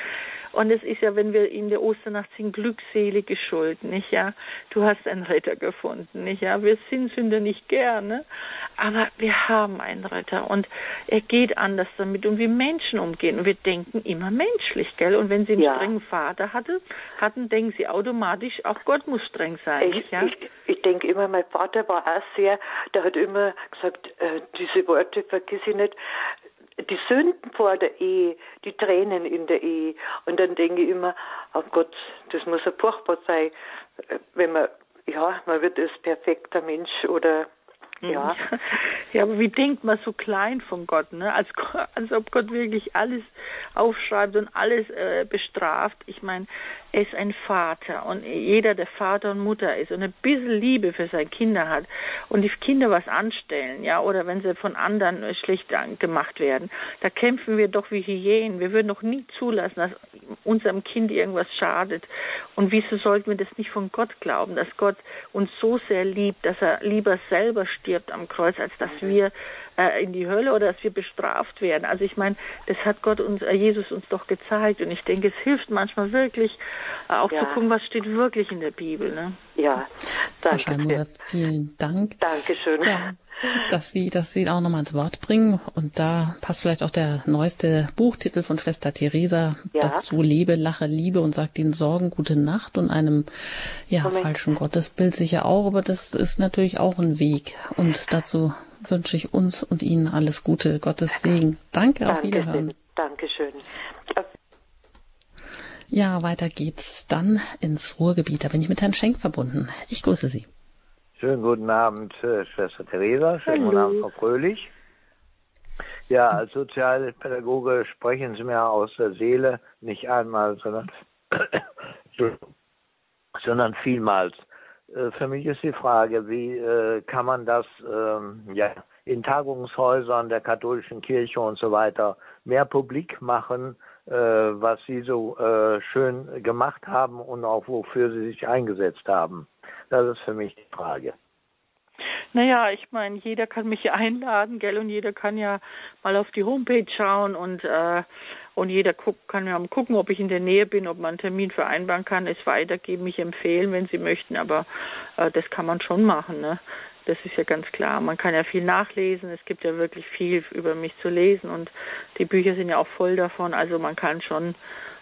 und es ist ja, wenn wir in der Osternacht sind, glückselige Schuld, nicht ja? Du hast einen Retter gefunden, nicht ja? Wir sind Sünder nicht gerne, aber wir haben einen Retter und er geht anders damit und wie Menschen umgehen. Und wir denken immer menschlich, gell? Und wenn sie einen ja. strengen Vater hatte, hatten, denken sie automatisch, auch Gott muss streng sein, ich, nicht ja? Ich, ich denke immer, mein Vater war auch sehr, der hat immer gesagt, äh, diese Worte vergiss ich nicht, die Sünden vor der Ehe, die Tränen in der Ehe. Und dann denke ich immer, oh Gott, das muss ja furchtbar sein, wenn man, ja, man wird als perfekter Mensch oder Ja. Ja, aber wie denkt man so klein von Gott, ne? Als, als ob Gott wirklich alles aufschreibt und alles äh, bestraft. Ich meine, er ist ein Vater und jeder, der Vater und Mutter ist und ein bisschen Liebe für seine Kinder hat und die Kinder was anstellen, ja, oder wenn sie von anderen schlecht gemacht werden, da kämpfen wir doch wie Hyänen. Wir würden doch nie zulassen, dass unserem Kind irgendwas schadet. Und wieso sollten wir das nicht von Gott glauben, dass Gott uns so sehr liebt, dass er lieber selber stirbt am Kreuz, als dass wir äh, in die Hölle oder dass wir bestraft werden. Also ich meine, das hat Gott uns, äh, Jesus uns doch gezeigt und ich denke, es hilft manchmal wirklich, äh, auch ja. zu gucken, was steht wirklich in der Bibel. Ne? Ja, danke. Frau vielen Dank. Dankeschön. Ja dass Sie, dass Sie auch nochmal ins Wort bringen. Und da passt vielleicht auch der neueste Buchtitel von Schwester Theresa ja. dazu. Lebe, lache, liebe und sagt den Sorgen gute Nacht und einem, ja, Moment. falschen Gottesbild sicher auch. Aber das ist natürlich auch ein Weg. Und dazu wünsche ich uns und Ihnen alles Gute. Gottes Segen. Danke, auf Wiederhören. Dankeschön. Ja, weiter geht's dann ins Ruhrgebiet. Da bin ich mit Herrn Schenk verbunden. Ich grüße Sie. Schönen guten Abend, äh, Schwester Theresa. Schönen guten Abend, Frau Fröhlich. Ja, als Sozialpädagoge sprechen Sie mir aus der Seele, nicht einmal, sondern, sondern vielmals. Äh, für mich ist die Frage, wie äh, kann man das ähm, ja, in Tagungshäusern der katholischen Kirche und so weiter mehr publik machen, was Sie so schön gemacht haben und auch wofür Sie sich eingesetzt haben. Das ist für mich die Frage. Naja, ich meine, jeder kann mich einladen, gell, und jeder kann ja mal auf die Homepage schauen und äh, und jeder guck, kann ja gucken, ob ich in der Nähe bin, ob man einen Termin vereinbaren kann, es weitergeben, mich empfehlen, wenn sie möchten, aber äh, das kann man schon machen, ne? Das ist ja ganz klar. Man kann ja viel nachlesen. Es gibt ja wirklich viel über mich zu lesen und die Bücher sind ja auch voll davon. Also man kann schon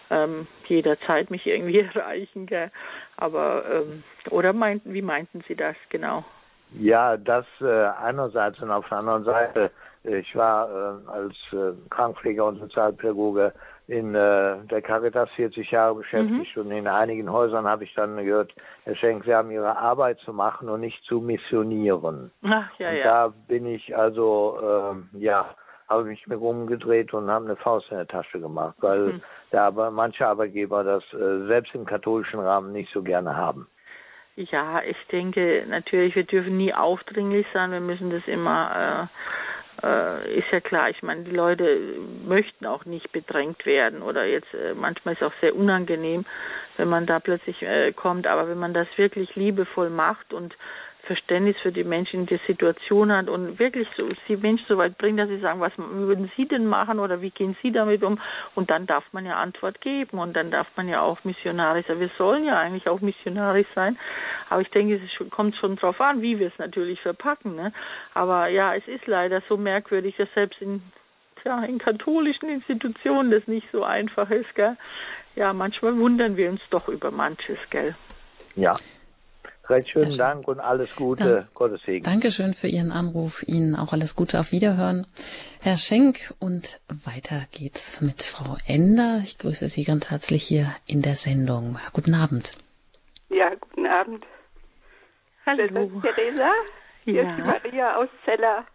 ähm, jederzeit mich irgendwie erreichen. Gell? Aber ähm, oder meinten, wie meinten Sie das genau? Ja, das äh, einerseits und auf der anderen Seite. Ich war äh, als äh, Krankenpfleger und Sozialpädagoge in äh, der Caritas 40 Jahre beschäftigt mhm. und in einigen Häusern habe ich dann gehört, Herr Schenk, Sie haben Ihre Arbeit zu machen und nicht zu missionieren. Ach, ja, und ja. Da bin ich also, äh, ja, habe mich mir rumgedreht und habe eine Faust in der Tasche gemacht, weil mhm. der aber manche Arbeitgeber das äh, selbst im katholischen Rahmen nicht so gerne haben. Ja, ich denke natürlich, wir dürfen nie aufdringlich sein. Wir müssen das immer, äh, ist ja klar. Ich meine, die Leute möchten auch nicht bedrängt werden oder jetzt äh, manchmal ist es auch sehr unangenehm, wenn man da plötzlich äh, kommt. Aber wenn man das wirklich liebevoll macht und Verständnis für die Menschen in der Situation hat und wirklich so, die Menschen so weit bringt, dass sie sagen, was würden Sie denn machen oder wie gehen Sie damit um? Und dann darf man ja Antwort geben und dann darf man ja auch missionarisch sein. Wir sollen ja eigentlich auch missionarisch sein, aber ich denke, es kommt schon drauf an, wie wir es natürlich verpacken. Ne? Aber ja, es ist leider so merkwürdig, dass selbst in ja, in katholischen Institutionen das nicht so einfach ist, gell? Ja, manchmal wundern wir uns doch über manches, gell? Ja, Recht schönen Dank und alles Gute. Dann, Gottes Segen. Dankeschön für Ihren Anruf. Ihnen auch alles Gute. Auf Wiederhören. Herr Schenk und weiter geht's mit Frau Ender. Ich grüße Sie ganz herzlich hier in der Sendung. Guten Abend. Ja, guten Abend. Hallo. Das ist Theresa. Hier ja. ist Maria aus Zeller.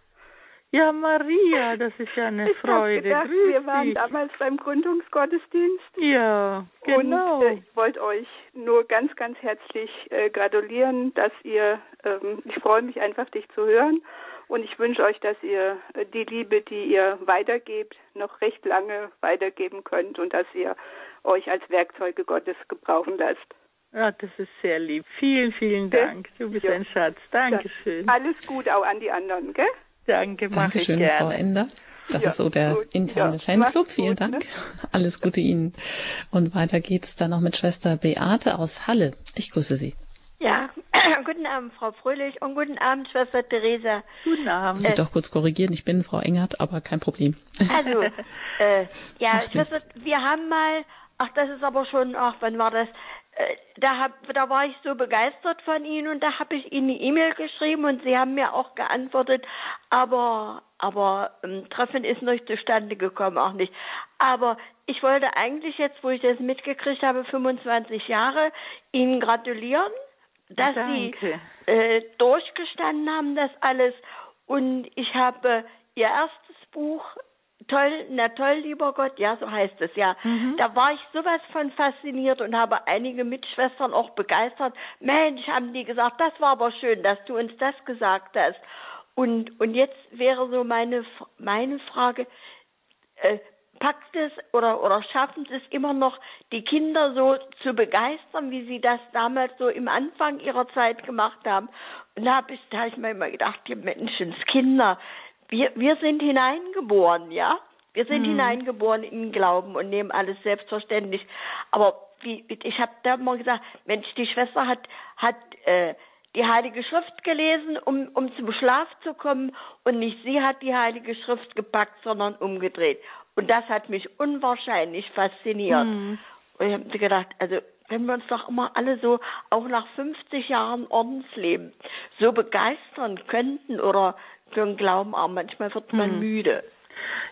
Ja, Maria, das ist ja eine ich Freude. Gedacht, Grüß wir waren dich. damals beim Gründungsgottesdienst. Ja, genau. Und äh, ich wollte euch nur ganz, ganz herzlich äh, gratulieren, dass ihr, ähm, ich freue mich einfach, dich zu hören. Und ich wünsche euch, dass ihr äh, die Liebe, die ihr weitergebt, noch recht lange weitergeben könnt und dass ihr euch als Werkzeuge Gottes gebrauchen lasst. Ja, das ist sehr lieb. Vielen, vielen Dank. Du bist Ja. ein Schatz. Dankeschön. Alles gut auch an die anderen, gell? Danke, mach Dankeschön, ich Frau gerne. Ender. Das Ja, ist so der gut. interne Ja, Fanclub. Vielen gut, Dank. ne? Alles Gute Ihnen. Und weiter geht's dann noch mit Schwester Beate aus Halle. Ich grüße Sie. Ja, guten Abend, Frau Fröhlich und guten Abend, Schwester Theresa. Guten Abend. Sie doch kurz korrigieren. Ich bin Frau Engert, aber kein Problem. Also, äh, ja, Schwester, wir haben mal, ach, das ist aber schon, ach, wann war das? Äh, da, hab, da war ich so begeistert von Ihnen und da habe ich Ihnen eine E-Mail geschrieben und Sie haben mir auch geantwortet, aber, aber ähm, Treffen ist nicht zustande gekommen, auch nicht. Aber ich wollte eigentlich jetzt, wo ich das mitgekriegt habe, 25 Jahre, Ihnen gratulieren, dass Sie Danke. äh, durchgestanden haben, das alles. Und ich habe ihr erstes Buch toll, na toll, lieber Gott, ja, so heißt es ja. Mhm. Da war ich sowas von fasziniert und habe einige Mitschwestern auch begeistert. Mensch, haben die gesagt, das war aber schön, dass du uns das gesagt hast. Und, und jetzt wäre so meine, meine Frage, äh, packt es oder, oder schaffen es immer noch, die Kinder so zu begeistern, wie sie das damals so im Anfang ihrer Zeit gemacht haben? Und da habe ich, da hab ich mir immer gedacht, die Menschenskinder, wir, wir sind hineingeboren, ja? Wir sind mhm. hineingeboren in den Glauben und nehmen alles selbstverständlich. Aber wie, ich habe da mal gesagt, Mensch, die Schwester hat, hat äh, die Heilige Schrift gelesen, um, um zum Schlaf zu kommen und nicht sie hat die Heilige Schrift gepackt, sondern umgedreht. Und das hat mich unwahrscheinlich fasziniert. Mhm. Und ich habe gedacht, also wenn wir uns doch immer alle so, auch nach 50 Jahren Ordensleben, so begeistern könnten oder für den Glauben auch. Manchmal wird man hm. müde.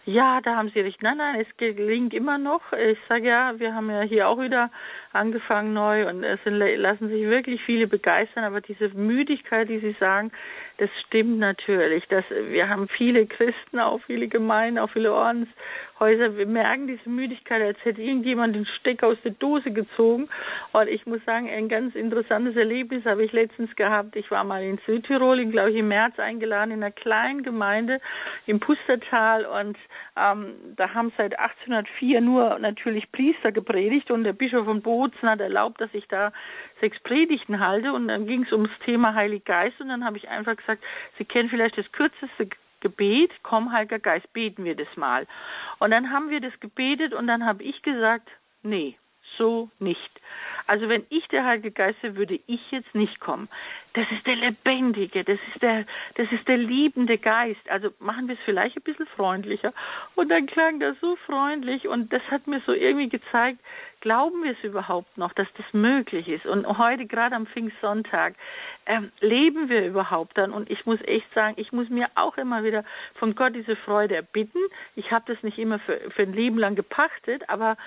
Ja, da haben Sie recht. Nein, nein, es gelingt immer noch. Ich sage ja, wir haben ja hier auch wieder angefangen neu und es lassen sich wirklich viele begeistern, aber diese Müdigkeit, die Sie sagen, das stimmt natürlich. Das, wir haben viele Christen, auch viele Gemeinden, auch viele Ordenshäuser. Wir merken diese Müdigkeit, als hätte irgendjemand den Stecker aus der Dose gezogen. Und ich muss sagen, ein ganz interessantes Erlebnis habe ich letztens gehabt. Ich war mal in Südtirol, glaube ich, im März eingeladen, in einer kleinen Gemeinde im Pustertal. Und ähm, da haben seit 1804 nur natürlich Priester gepredigt und der Bischof von Bozen hat erlaubt, dass ich da sechs Predigten halte. Und dann ging es ums Thema Heilig Geist und dann habe ich einfach gesagt, Sie kennen vielleicht das kürzeste Gebet, komm Heiliger Geist, beten wir das mal. Und dann haben wir das gebetet und dann habe ich gesagt, nee, so nicht. Also wenn ich der Heilige Geist wäre, würde ich jetzt nicht kommen. Das ist der Lebendige, das ist der, das ist der liebende Geist. Also machen wir es vielleicht ein bisschen freundlicher. Und dann klang das so freundlich und das hat mir so irgendwie gezeigt, glauben wir es überhaupt noch, dass das möglich ist? Und heute, gerade am Pfingstsonntag, ähm, leben wir überhaupt dann? Und ich muss echt sagen, ich muss mir auch immer wieder von Gott diese Freude erbitten. Ich habe das nicht immer für, für ein Leben lang gepachtet, aber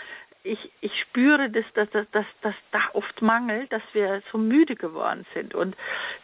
ich, ich spüre, dass, dass, dass, dass, dass da oft mangelt, dass wir so müde geworden sind. Und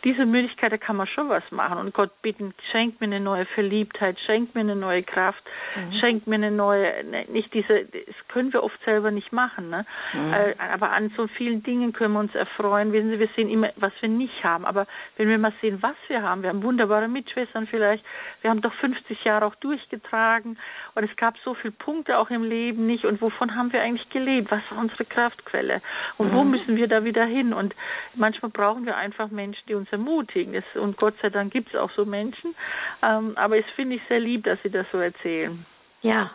diese Müdigkeit, da kann man schon was machen. Und Gott bitten, schenkt mir eine neue Verliebtheit, schenkt mir eine neue Kraft, mhm. schenkt mir eine neue, ne, nicht diese, das können wir oft selber nicht machen. Ne? Mhm. Äh, aber an so vielen Dingen können wir uns erfreuen. Wissen Sie, wir sehen immer, was wir nicht haben. Aber wenn wir mal sehen, was wir haben, wir haben wunderbare Mitschwestern vielleicht, wir haben doch 50 Jahre auch durchgetragen und es gab so viele Punkte auch im Leben nicht. Und wovon haben wir eigentlich gelebt? Was war unsere Kraftquelle? Und mhm. wo müssen wir da wieder hin? Und manchmal brauchen wir einfach Menschen, die uns ermutigen. Es, und Gott sei Dank gibt es auch so Menschen. Ähm, aber es finde ich sehr lieb, dass Sie das so erzählen. Ja,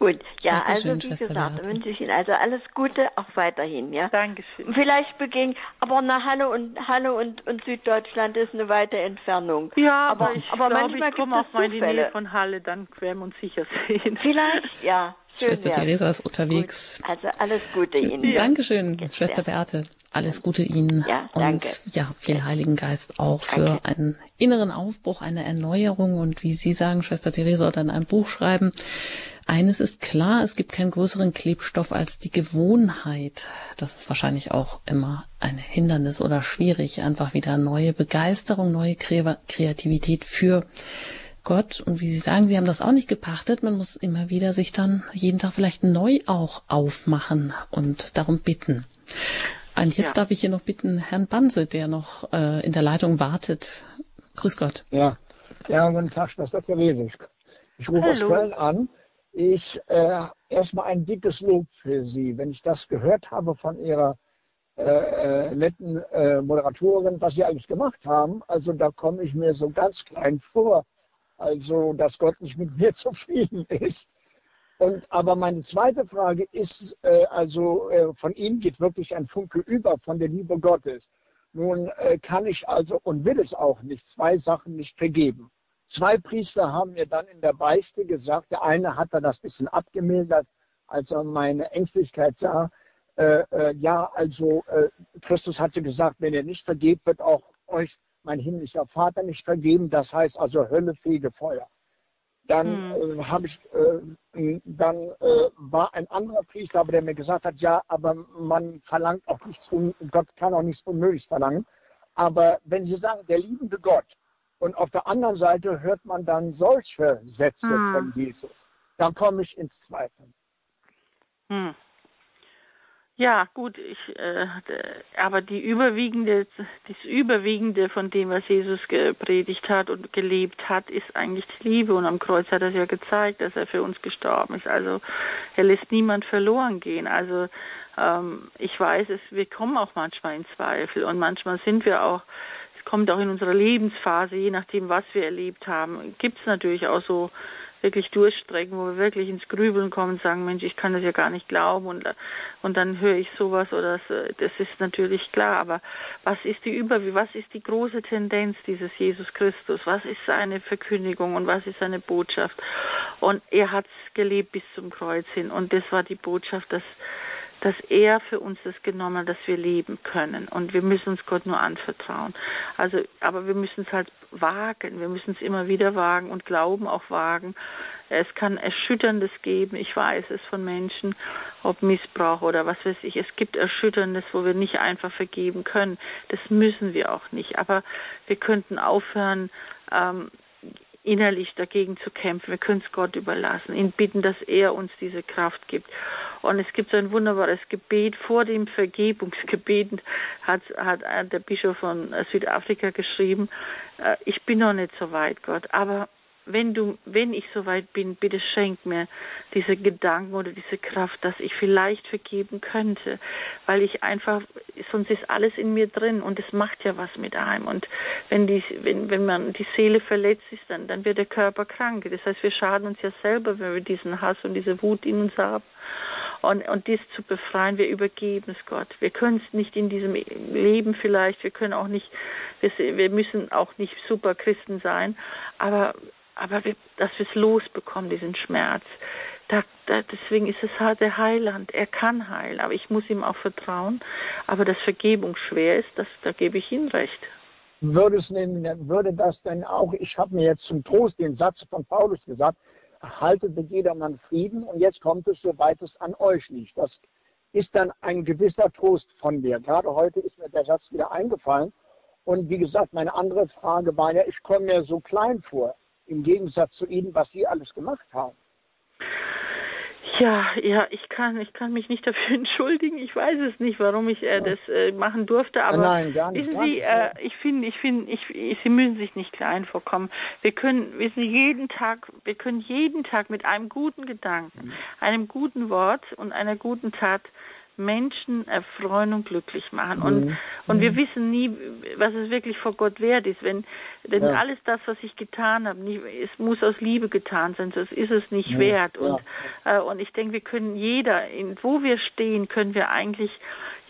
Gut, ja, Dankeschön, also wie Schwester gesagt, wünsche ich Ihnen also alles Gute auch weiterhin, ja. Dankeschön. Vielleicht beging, aber nach Halle und Halle und, und Süddeutschland ist eine weite Entfernung. Ja, aber, aber ich aber glaub, manchmal ich komme auch mal in die Nähe von Halle, dann werden wir uns sicher sehen. Vielleicht, ja. Schwester Theresa ist unterwegs. Gut. Also alles Gute Ihnen. Ja. Dankeschön, Jetzt, Schwester Beate. Alles Gute Ihnen. Ja, danke. Und ja, viel Heiligen Geist auch danke. für einen inneren Aufbruch, eine Erneuerung und wie Sie sagen, Schwester Theresa, dann ein Buch schreiben. Eines ist klar, es gibt keinen größeren Klebstoff als die Gewohnheit. Das ist wahrscheinlich auch immer ein Hindernis oder schwierig, einfach wieder neue Begeisterung, neue Kreativität für Gott. Und wie Sie sagen, Sie haben das auch nicht gepachtet. Man muss immer wieder sich dann jeden Tag vielleicht neu auch aufmachen und darum bitten. Und jetzt ja. darf ich hier noch bitten, Herrn Banse, der noch äh, in der Leitung wartet. Grüß Gott. Ja, ja, guten Tag, Schwester Therese. Ich, ich rufe Hallo. aus Köln an. Ich äh, erstmal ein dickes Lob für Sie. Wenn ich das gehört habe von Ihrer äh, äh, netten äh, Moderatorin, was Sie eigentlich gemacht haben, also da komme ich mir so ganz klein vor. Also, dass Gott nicht mit mir zufrieden ist. Und, aber meine zweite Frage ist, äh, also äh, von Ihnen geht wirklich ein Funke über von der Liebe Gottes. Nun äh, kann ich also und will es auch nicht, zwei Sachen nicht vergeben. Zwei Priester haben mir dann in der Beichte gesagt, der eine hat da das bisschen abgemildert, als er meine Ängstlichkeit sah. Äh, äh, ja, also äh, Christus hatte gesagt, wenn ihr nicht vergebt, wird auch euch mein himmlischer Vater nicht vergeben. Das heißt also Hölle, Fege, Feuer. Dann hm. äh, habe ich, äh, dann äh, war ein anderer Priester, aber der mir gesagt hat, ja, aber man verlangt auch nichts, Gott kann auch nichts Unmögliches verlangen. Aber wenn Sie sagen, der liebende Gott, und auf der anderen Seite hört man dann solche Sätze hm. von Jesus, dann komme ich ins Zweifeln. Hm. Ja, gut, ich, äh, aber die überwiegende, das Überwiegende von dem, was Jesus gepredigt hat und gelebt hat, ist eigentlich die Liebe. Und am Kreuz hat er ja gezeigt, dass er für uns gestorben ist. Also er lässt niemand verloren gehen. Also ähm, ich weiß es, wir kommen auch manchmal in Zweifel und manchmal sind wir auch es kommt auch in unserer Lebensphase, je nachdem, was wir erlebt haben, gibt es natürlich auch so wirklich durchstrecken, wo wir wirklich ins Grübeln kommen und sagen, Mensch, ich kann das ja gar nicht glauben und, und dann höre ich sowas oder das, das ist natürlich klar, aber was ist die Über, was ist die große Tendenz dieses Jesus Christus? Was ist seine Verkündigung und was ist seine Botschaft? Und er hat gelebt bis zum Kreuz hin und das war die Botschaft, dass dass er für uns das genommen hat, dass wir leben können. Und wir müssen uns Gott nur anvertrauen. Also, aber wir müssen es halt wagen. Wir müssen es immer wieder wagen und Glauben auch wagen. Es kann Erschütterndes geben. Ich weiß es von Menschen, ob Missbrauch oder was weiß ich. Es gibt Erschütterndes, wo wir nicht einfach vergeben können. Das müssen wir auch nicht. Aber wir könnten aufhören, ähm, innerlich dagegen zu kämpfen. Wir können es Gott überlassen, ihn bitten, dass er uns diese Kraft gibt. Und es gibt so ein wunderbares Gebet vor dem Vergebungsgebet, hat, hat der Bischof von Südafrika geschrieben, äh, ich bin noch nicht so weit, Gott, aber wenn du, wenn ich soweit bin, bitte schenk mir diese Gedanken oder diese Kraft, dass ich vielleicht vergeben könnte, weil ich einfach, sonst ist alles in mir drin und es macht ja was mit einem. Und wenn die, wenn, wenn man die Seele verletzt ist, dann, dann wird der Körper krank. Das heißt, wir schaden uns ja selber, wenn wir diesen Hass und diese Wut in uns haben. Und, und dies zu befreien, wir übergeben es Gott. Wir können es nicht in diesem Leben vielleicht, wir können auch nicht, wir, wir müssen auch nicht super Christen sein, aber aber wir, dass wir es losbekommen, diesen Schmerz. Da, da, deswegen ist es halt der Heiland. Er kann heilen, aber ich muss ihm auch vertrauen. Aber dass Vergebung schwer ist, das, da gebe ich Ihnen recht. Würde, es denn, würde das denn auch, ich habe mir jetzt zum Trost den Satz von Paulus gesagt, haltet mit jedermann Frieden und jetzt kommt es, soweit es an euch liegt. Das ist dann ein gewisser Trost von mir. Gerade heute ist mir der Satz wieder eingefallen. Und wie gesagt, meine andere Frage war ja, ich komme mir so klein vor im Gegensatz zu Ihnen, was Sie alles gemacht haben. Ja, ja, ich kann, ich kann mich nicht dafür entschuldigen. Ich weiß es nicht, warum ich äh, das äh, machen durfte. Aber nein, gar nicht. Wissen Sie, äh, ich finde, ich finde, ich, ich, Sie müssen sich nicht klein vorkommen. Wir können, wissen Sie, jeden Tag, wir können jeden Tag mit einem guten Gedanken, mhm. einem guten Wort und einer guten Tat Menschen erfreuen und glücklich machen. Und, mhm. und wir wissen nie, was es wirklich vor Gott wert ist. Wenn, denn ja. alles das, was ich getan habe, nicht, es muss aus Liebe getan sein, sonst ist es nicht ja. wert. Und, ja. äh, und ich denke, wir können jeder, in, wo wir stehen, können wir eigentlich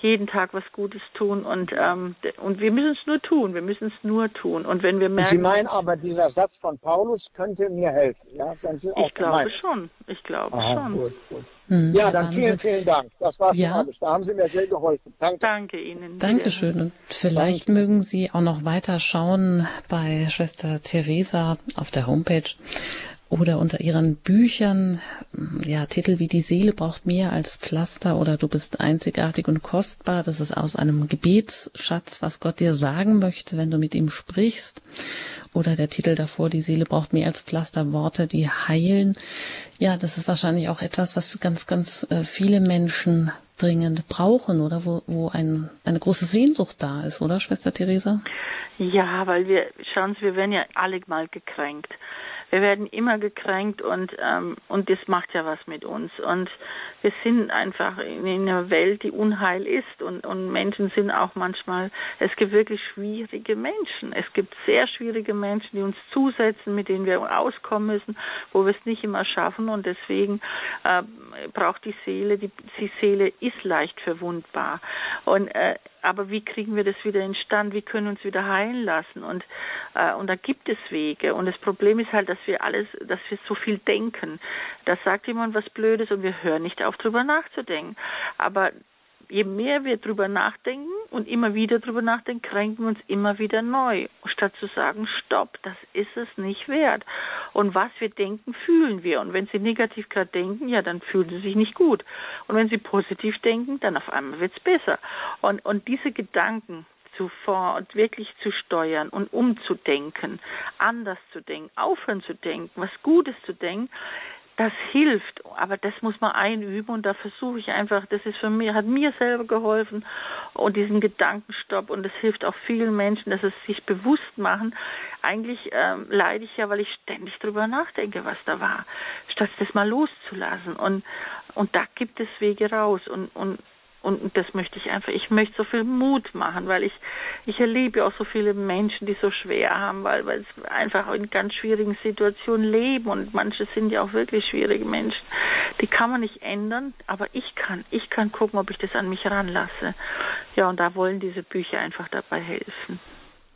jeden Tag was Gutes tun und ähm, und wir müssen es nur tun, wir müssen es nur tun und wenn wir merken. Sie meinen aber dieser Satz von Paulus könnte mir helfen, ja? ich glaube schon, ich glaube Aha, schon. Gut, gut. Hm, ja, dann vielen, vielen Dank. Das war's ja. alles. Da haben Sie mir sehr geholfen. Danke. Danke Ihnen. Dankeschön. Und vielleicht Danke. mögen Sie auch noch weiter schauen bei Schwester Theresa auf der Homepage oder unter ihren Büchern, ja, Titel wie Die Seele braucht mehr als Pflaster oder Du bist einzigartig und kostbar. Das ist aus einem Gebetsschatz, was Gott dir sagen möchte, wenn du mit ihm sprichst. Oder der Titel davor, Die Seele braucht mehr als Pflaster, Worte, die heilen. Ja, das ist wahrscheinlich auch etwas, was ganz, ganz äh, viele Menschen dringend brauchen oder wo, wo ein, eine große Sehnsucht da ist, oder Schwester Theresa? Ja, weil wir, schauen Sie, wir werden ja alle mal gekränkt wir werden immer gekränkt und ähm, und das macht ja was mit uns. Und wir sind einfach in einer Welt, die Unheil ist und und Menschen sind auch manchmal es gibt wirklich schwierige Menschen es gibt sehr schwierige Menschen die uns zusetzen mit denen wir auskommen müssen wo wir es nicht immer schaffen und deswegen äh, braucht die Seele die, die Seele ist leicht verwundbar und äh, aber wie kriegen wir das wieder in Stand? Wie können wir uns wieder heilen lassen? Und äh, und da gibt es Wege. Und das Problem ist halt, dass wir alles, dass wir so viel denken. Da sagt jemand was Blödes und wir hören nicht auf, drüber nachzudenken. Aber je mehr wir drüber nachdenken und immer wieder drüber nachdenken, kränken wir uns immer wieder neu, statt zu sagen, stopp, das ist es nicht wert. Und was wir denken, fühlen wir. Und wenn Sie negativ gerade denken, ja, dann fühlen Sie sich nicht gut. Und wenn Sie positiv denken, dann auf einmal wird es besser. Und, und diese Gedanken sofort wirklich zu steuern und umzudenken, anders zu denken, aufhören zu denken, was Gutes zu denken, das hilft, aber das muss man einüben und da versuche ich einfach, das ist für mich, hat mir selber geholfen und diesen Gedankenstopp und das hilft auch vielen Menschen, dass es sich bewusst machen. Eigentlich ähm, leide ich ja, weil ich ständig drüber nachdenke, was da war, statt das mal loszulassen und und da gibt es Wege raus und und und das möchte ich einfach, ich möchte so viel Mut machen, weil ich, ich erlebe auch so viele Menschen, die so schwer haben, weil, weil es einfach in ganz schwierigen Situationen leben und manche sind ja auch wirklich schwierige Menschen. Die kann man nicht ändern, aber ich kann, ich kann gucken, ob ich das an mich ranlasse. Ja, und da wollen diese Bücher einfach dabei helfen.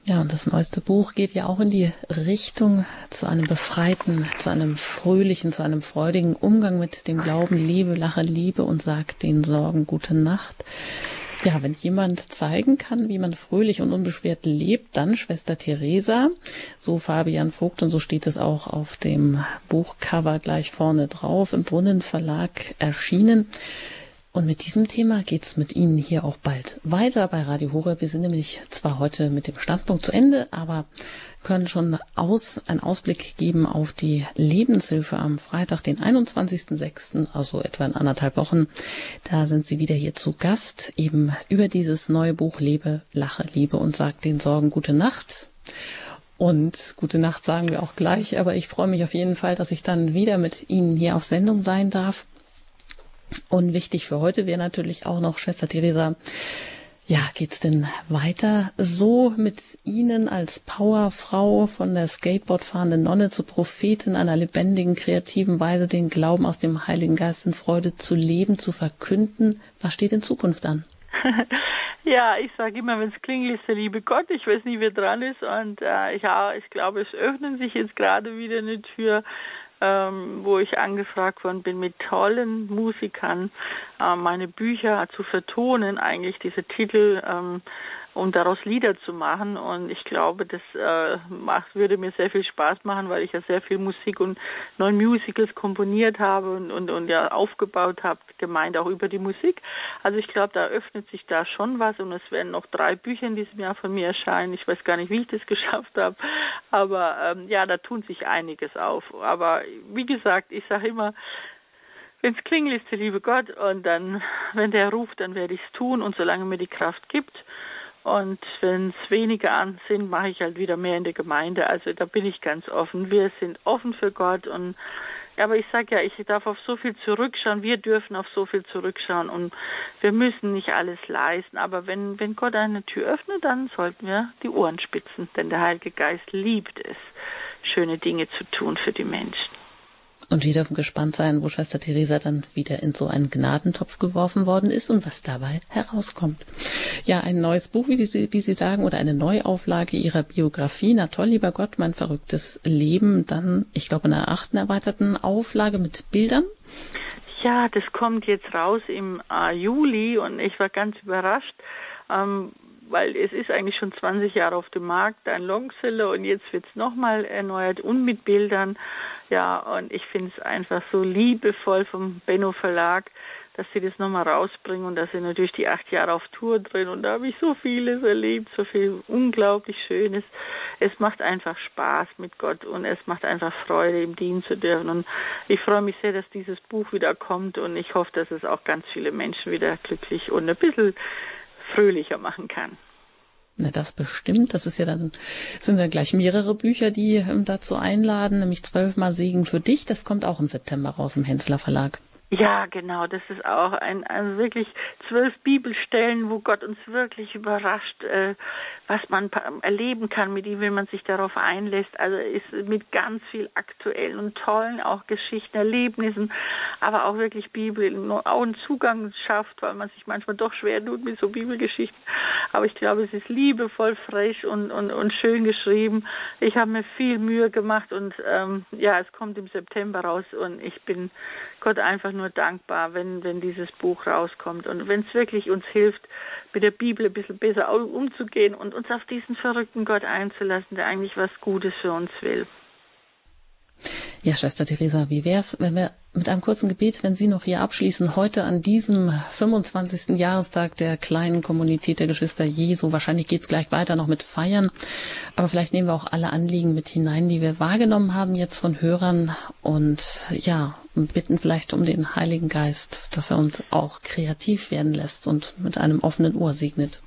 Ja, und das neueste Buch geht ja auch in die Richtung zu einem befreiten, zu einem fröhlichen, zu einem freudigen Umgang mit dem Glauben, Liebe, Lache, Liebe und sagt den Sorgen gute Nacht. Ja, wenn jemand zeigen kann, wie man fröhlich und unbeschwert lebt, dann Schwester Theresa, so Fabian Vogt und so steht es auch auf dem Buchcover gleich vorne drauf, im Brunnenverlag erschienen. Und mit diesem Thema geht's mit Ihnen hier auch bald weiter bei Radio Horeb. Wir sind nämlich zwar heute mit dem Standpunkt zu Ende, aber können schon aus, einen Ausblick geben auf die Lebenshilfe am Freitag, den 21.06., also etwa in anderthalb Wochen. Da sind Sie wieder hier zu Gast, eben über dieses neue Buch Lebe, Lache, Liebe und sagt den Sorgen gute Nacht. Und gute Nacht sagen wir auch gleich, aber ich freue mich auf jeden Fall, dass ich dann wieder mit Ihnen hier auf Sendung sein darf. Und wichtig für heute wäre natürlich auch noch, Schwester Theresa, ja, geht's denn weiter so mit Ihnen als Powerfrau von der Skateboardfahrenden Nonne zur Prophetin einer lebendigen, kreativen Weise den Glauben aus dem Heiligen Geist in Freude zu leben, zu verkünden? Was steht in Zukunft an? Ja, ich sage immer, wenn es klingelt, ist der liebe Gott. Ich weiß nie, wer dran ist. Und äh, ich, ich glaube, es öffnen sich jetzt gerade wieder eine Tür ähm, wo ich angefragt worden bin, mit tollen Musikern äh, meine Bücher zu vertonen, eigentlich diese Titel ähm, um daraus Lieder zu machen. Und ich glaube, das äh, macht, würde mir sehr viel Spaß machen, weil ich ja sehr viel Musik und neue Musicals komponiert habe und, und, und ja aufgebaut habe, gemeint auch über die Musik. Also ich glaube, da öffnet sich da schon was und es werden noch drei Bücher in diesem Jahr von mir erscheinen. Ich weiß gar nicht, wie ich das geschafft habe. Aber ähm, ja, da tun sich einiges auf. Aber wie gesagt, ich sage immer, wenn es klingelt, ist der liebe Gott und dann, wenn der ruft, dann werde ich es tun und solange mir die Kraft gibt, und wenn es weniger an sind, mache ich halt wieder mehr in der Gemeinde. Also da bin ich ganz offen. Wir sind offen für Gott und aber ich sage ja, ich darf auf so viel zurückschauen. Wir dürfen auf so viel zurückschauen und wir müssen nicht alles leisten. Aber wenn, wenn Gott eine Tür öffnet, dann sollten wir die Ohren spitzen, denn der Heilige Geist liebt es, schöne Dinge zu tun für die Menschen. Und wir dürfen gespannt sein, wo Schwester Theresa dann wieder in so einen Gnadentopf geworfen worden ist und was dabei herauskommt. Ja, ein neues Buch, wie Sie, wie Sie sagen, oder eine Neuauflage Ihrer Biografie. Na toll, lieber Gott, mein verrücktes Leben. Dann, ich glaube, in einer achten erweiterten Auflage mit Bildern. Ja, das kommt jetzt raus im äh, Juli und ich war ganz überrascht. Ähm, weil es ist eigentlich schon 20 Jahre auf dem Markt, ein Longseller und jetzt wird es nochmal erneuert und mit Bildern. Ja, und ich finde es einfach so liebevoll vom Benno Verlag, dass sie das nochmal rausbringen und da sind natürlich die acht Jahre auf Tour drin und da habe ich so vieles erlebt, so viel unglaublich Schönes. Es macht einfach Spaß mit Gott und es macht einfach Freude, ihm dienen zu dürfen und ich freue mich sehr, dass dieses Buch wieder kommt und ich hoffe, dass es auch ganz viele Menschen wieder glücklich und ein bisschen fröhlicher machen kann. Na, das bestimmt. Das ist ja dann, sind ja gleich mehrere Bücher, die ähm, dazu einladen, nämlich zwölfmal Segen für dich. Das kommt auch im September raus im Hensler Verlag. Ja, genau. Das ist auch ein, also wirklich zwölf Bibelstellen, wo Gott uns wirklich überrascht, äh, was man erleben kann mit ihm, wenn man sich darauf einlässt. Also ist mit ganz viel aktuellen und tollen auch Geschichten, Erlebnissen, aber auch wirklich Bibel, auch einen Zugang schafft, weil man sich manchmal doch schwer tut mit so Bibelgeschichten. Aber ich glaube, es ist liebevoll, frisch und, und, und schön geschrieben. Ich habe mir viel Mühe gemacht und ähm, ja, es kommt im September raus und ich bin Gott einfach nur dankbar, wenn, wenn dieses Buch rauskommt und wenn es wirklich uns hilft, mit der Bibel ein bisschen besser umzugehen und uns auf diesen verrückten Gott einzulassen, der eigentlich was Gutes für uns will. Ja, Schwester Theresa, wie wär's, wenn wir mit einem kurzen Gebet, wenn Sie noch hier abschließen, heute an diesem 25. Jahrestag der kleinen Kommunität der Geschwister Jesu. Wahrscheinlich geht's gleich weiter noch mit Feiern, aber vielleicht nehmen wir auch alle Anliegen mit hinein, die wir wahrgenommen haben jetzt von Hörern und ja, bitten vielleicht um den Heiligen Geist, dass er uns auch kreativ werden lässt und mit einem offenen Ohr segnet.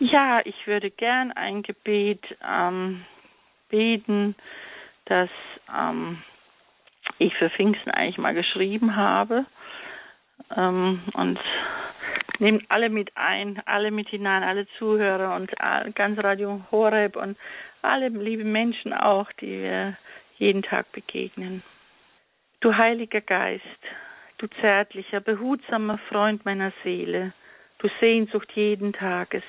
Ja, ich würde gern ein Gebet ähm, beten, das ähm, ich für Pfingsten eigentlich mal geschrieben habe. Ähm, und nehmt alle mit ein, alle mit hinein, alle Zuhörer und ganz Radio Horeb und alle lieben Menschen auch, die wir jeden Tag begegnen. Du heiliger Geist, du zärtlicher, behutsamer Freund meiner Seele, du Sehnsucht jeden Tages,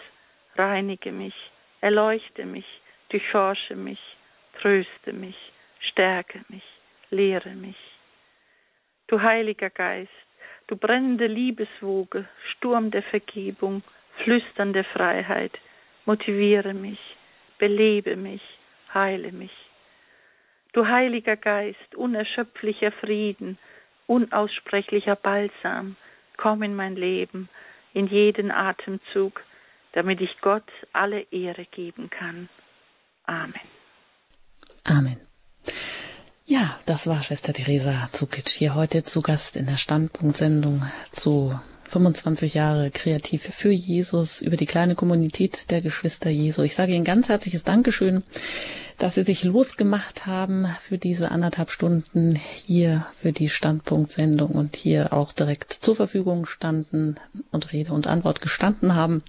reinige mich, erleuchte mich, durchforsche mich, tröste mich, stärke mich lehre mich. Du Heiliger Geist, du brennende Liebeswoge, Sturm der Vergebung, flüsternde Freiheit, motiviere mich, belebe mich, heile mich. Du Heiliger Geist, unerschöpflicher Frieden, unaussprechlicher Balsam, komm in mein Leben, in jeden Atemzug, damit ich Gott alle Ehre geben kann. Amen. Amen. Ja, das war Schwester Theresa Zukic hier heute zu Gast in der Standpunktsendung zu 25 Jahre kreativ für Jesus über die kleine Kommunität der Geschwister Jesu. Ich sage Ihnen ganz herzliches Dankeschön, dass Sie sich losgemacht haben für diese anderthalb Stunden hier für die Standpunktsendung und hier auch direkt zur Verfügung standen und Rede und Antwort gestanden haben.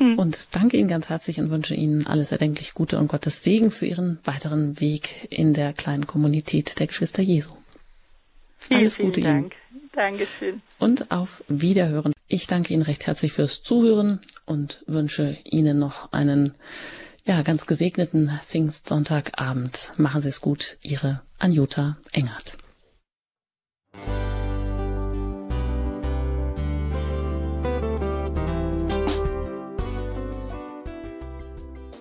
Hm. Und danke Ihnen ganz herzlich und wünsche Ihnen alles erdenklich Gute und Gottes Segen für Ihren weiteren Weg in der kleinen Kommunität der Geschwister Jesu. Alles vielen, Gute vielen Dank. Ihnen. Dankeschön. Und auf Wiederhören. Ich danke Ihnen recht herzlich fürs Zuhören und wünsche Ihnen noch einen ja, ganz gesegneten Pfingstsonntagabend. Machen Sie es gut. Ihre Anjuta Engert.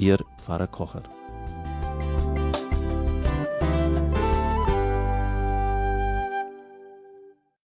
Ihr Pfarrer Kocher.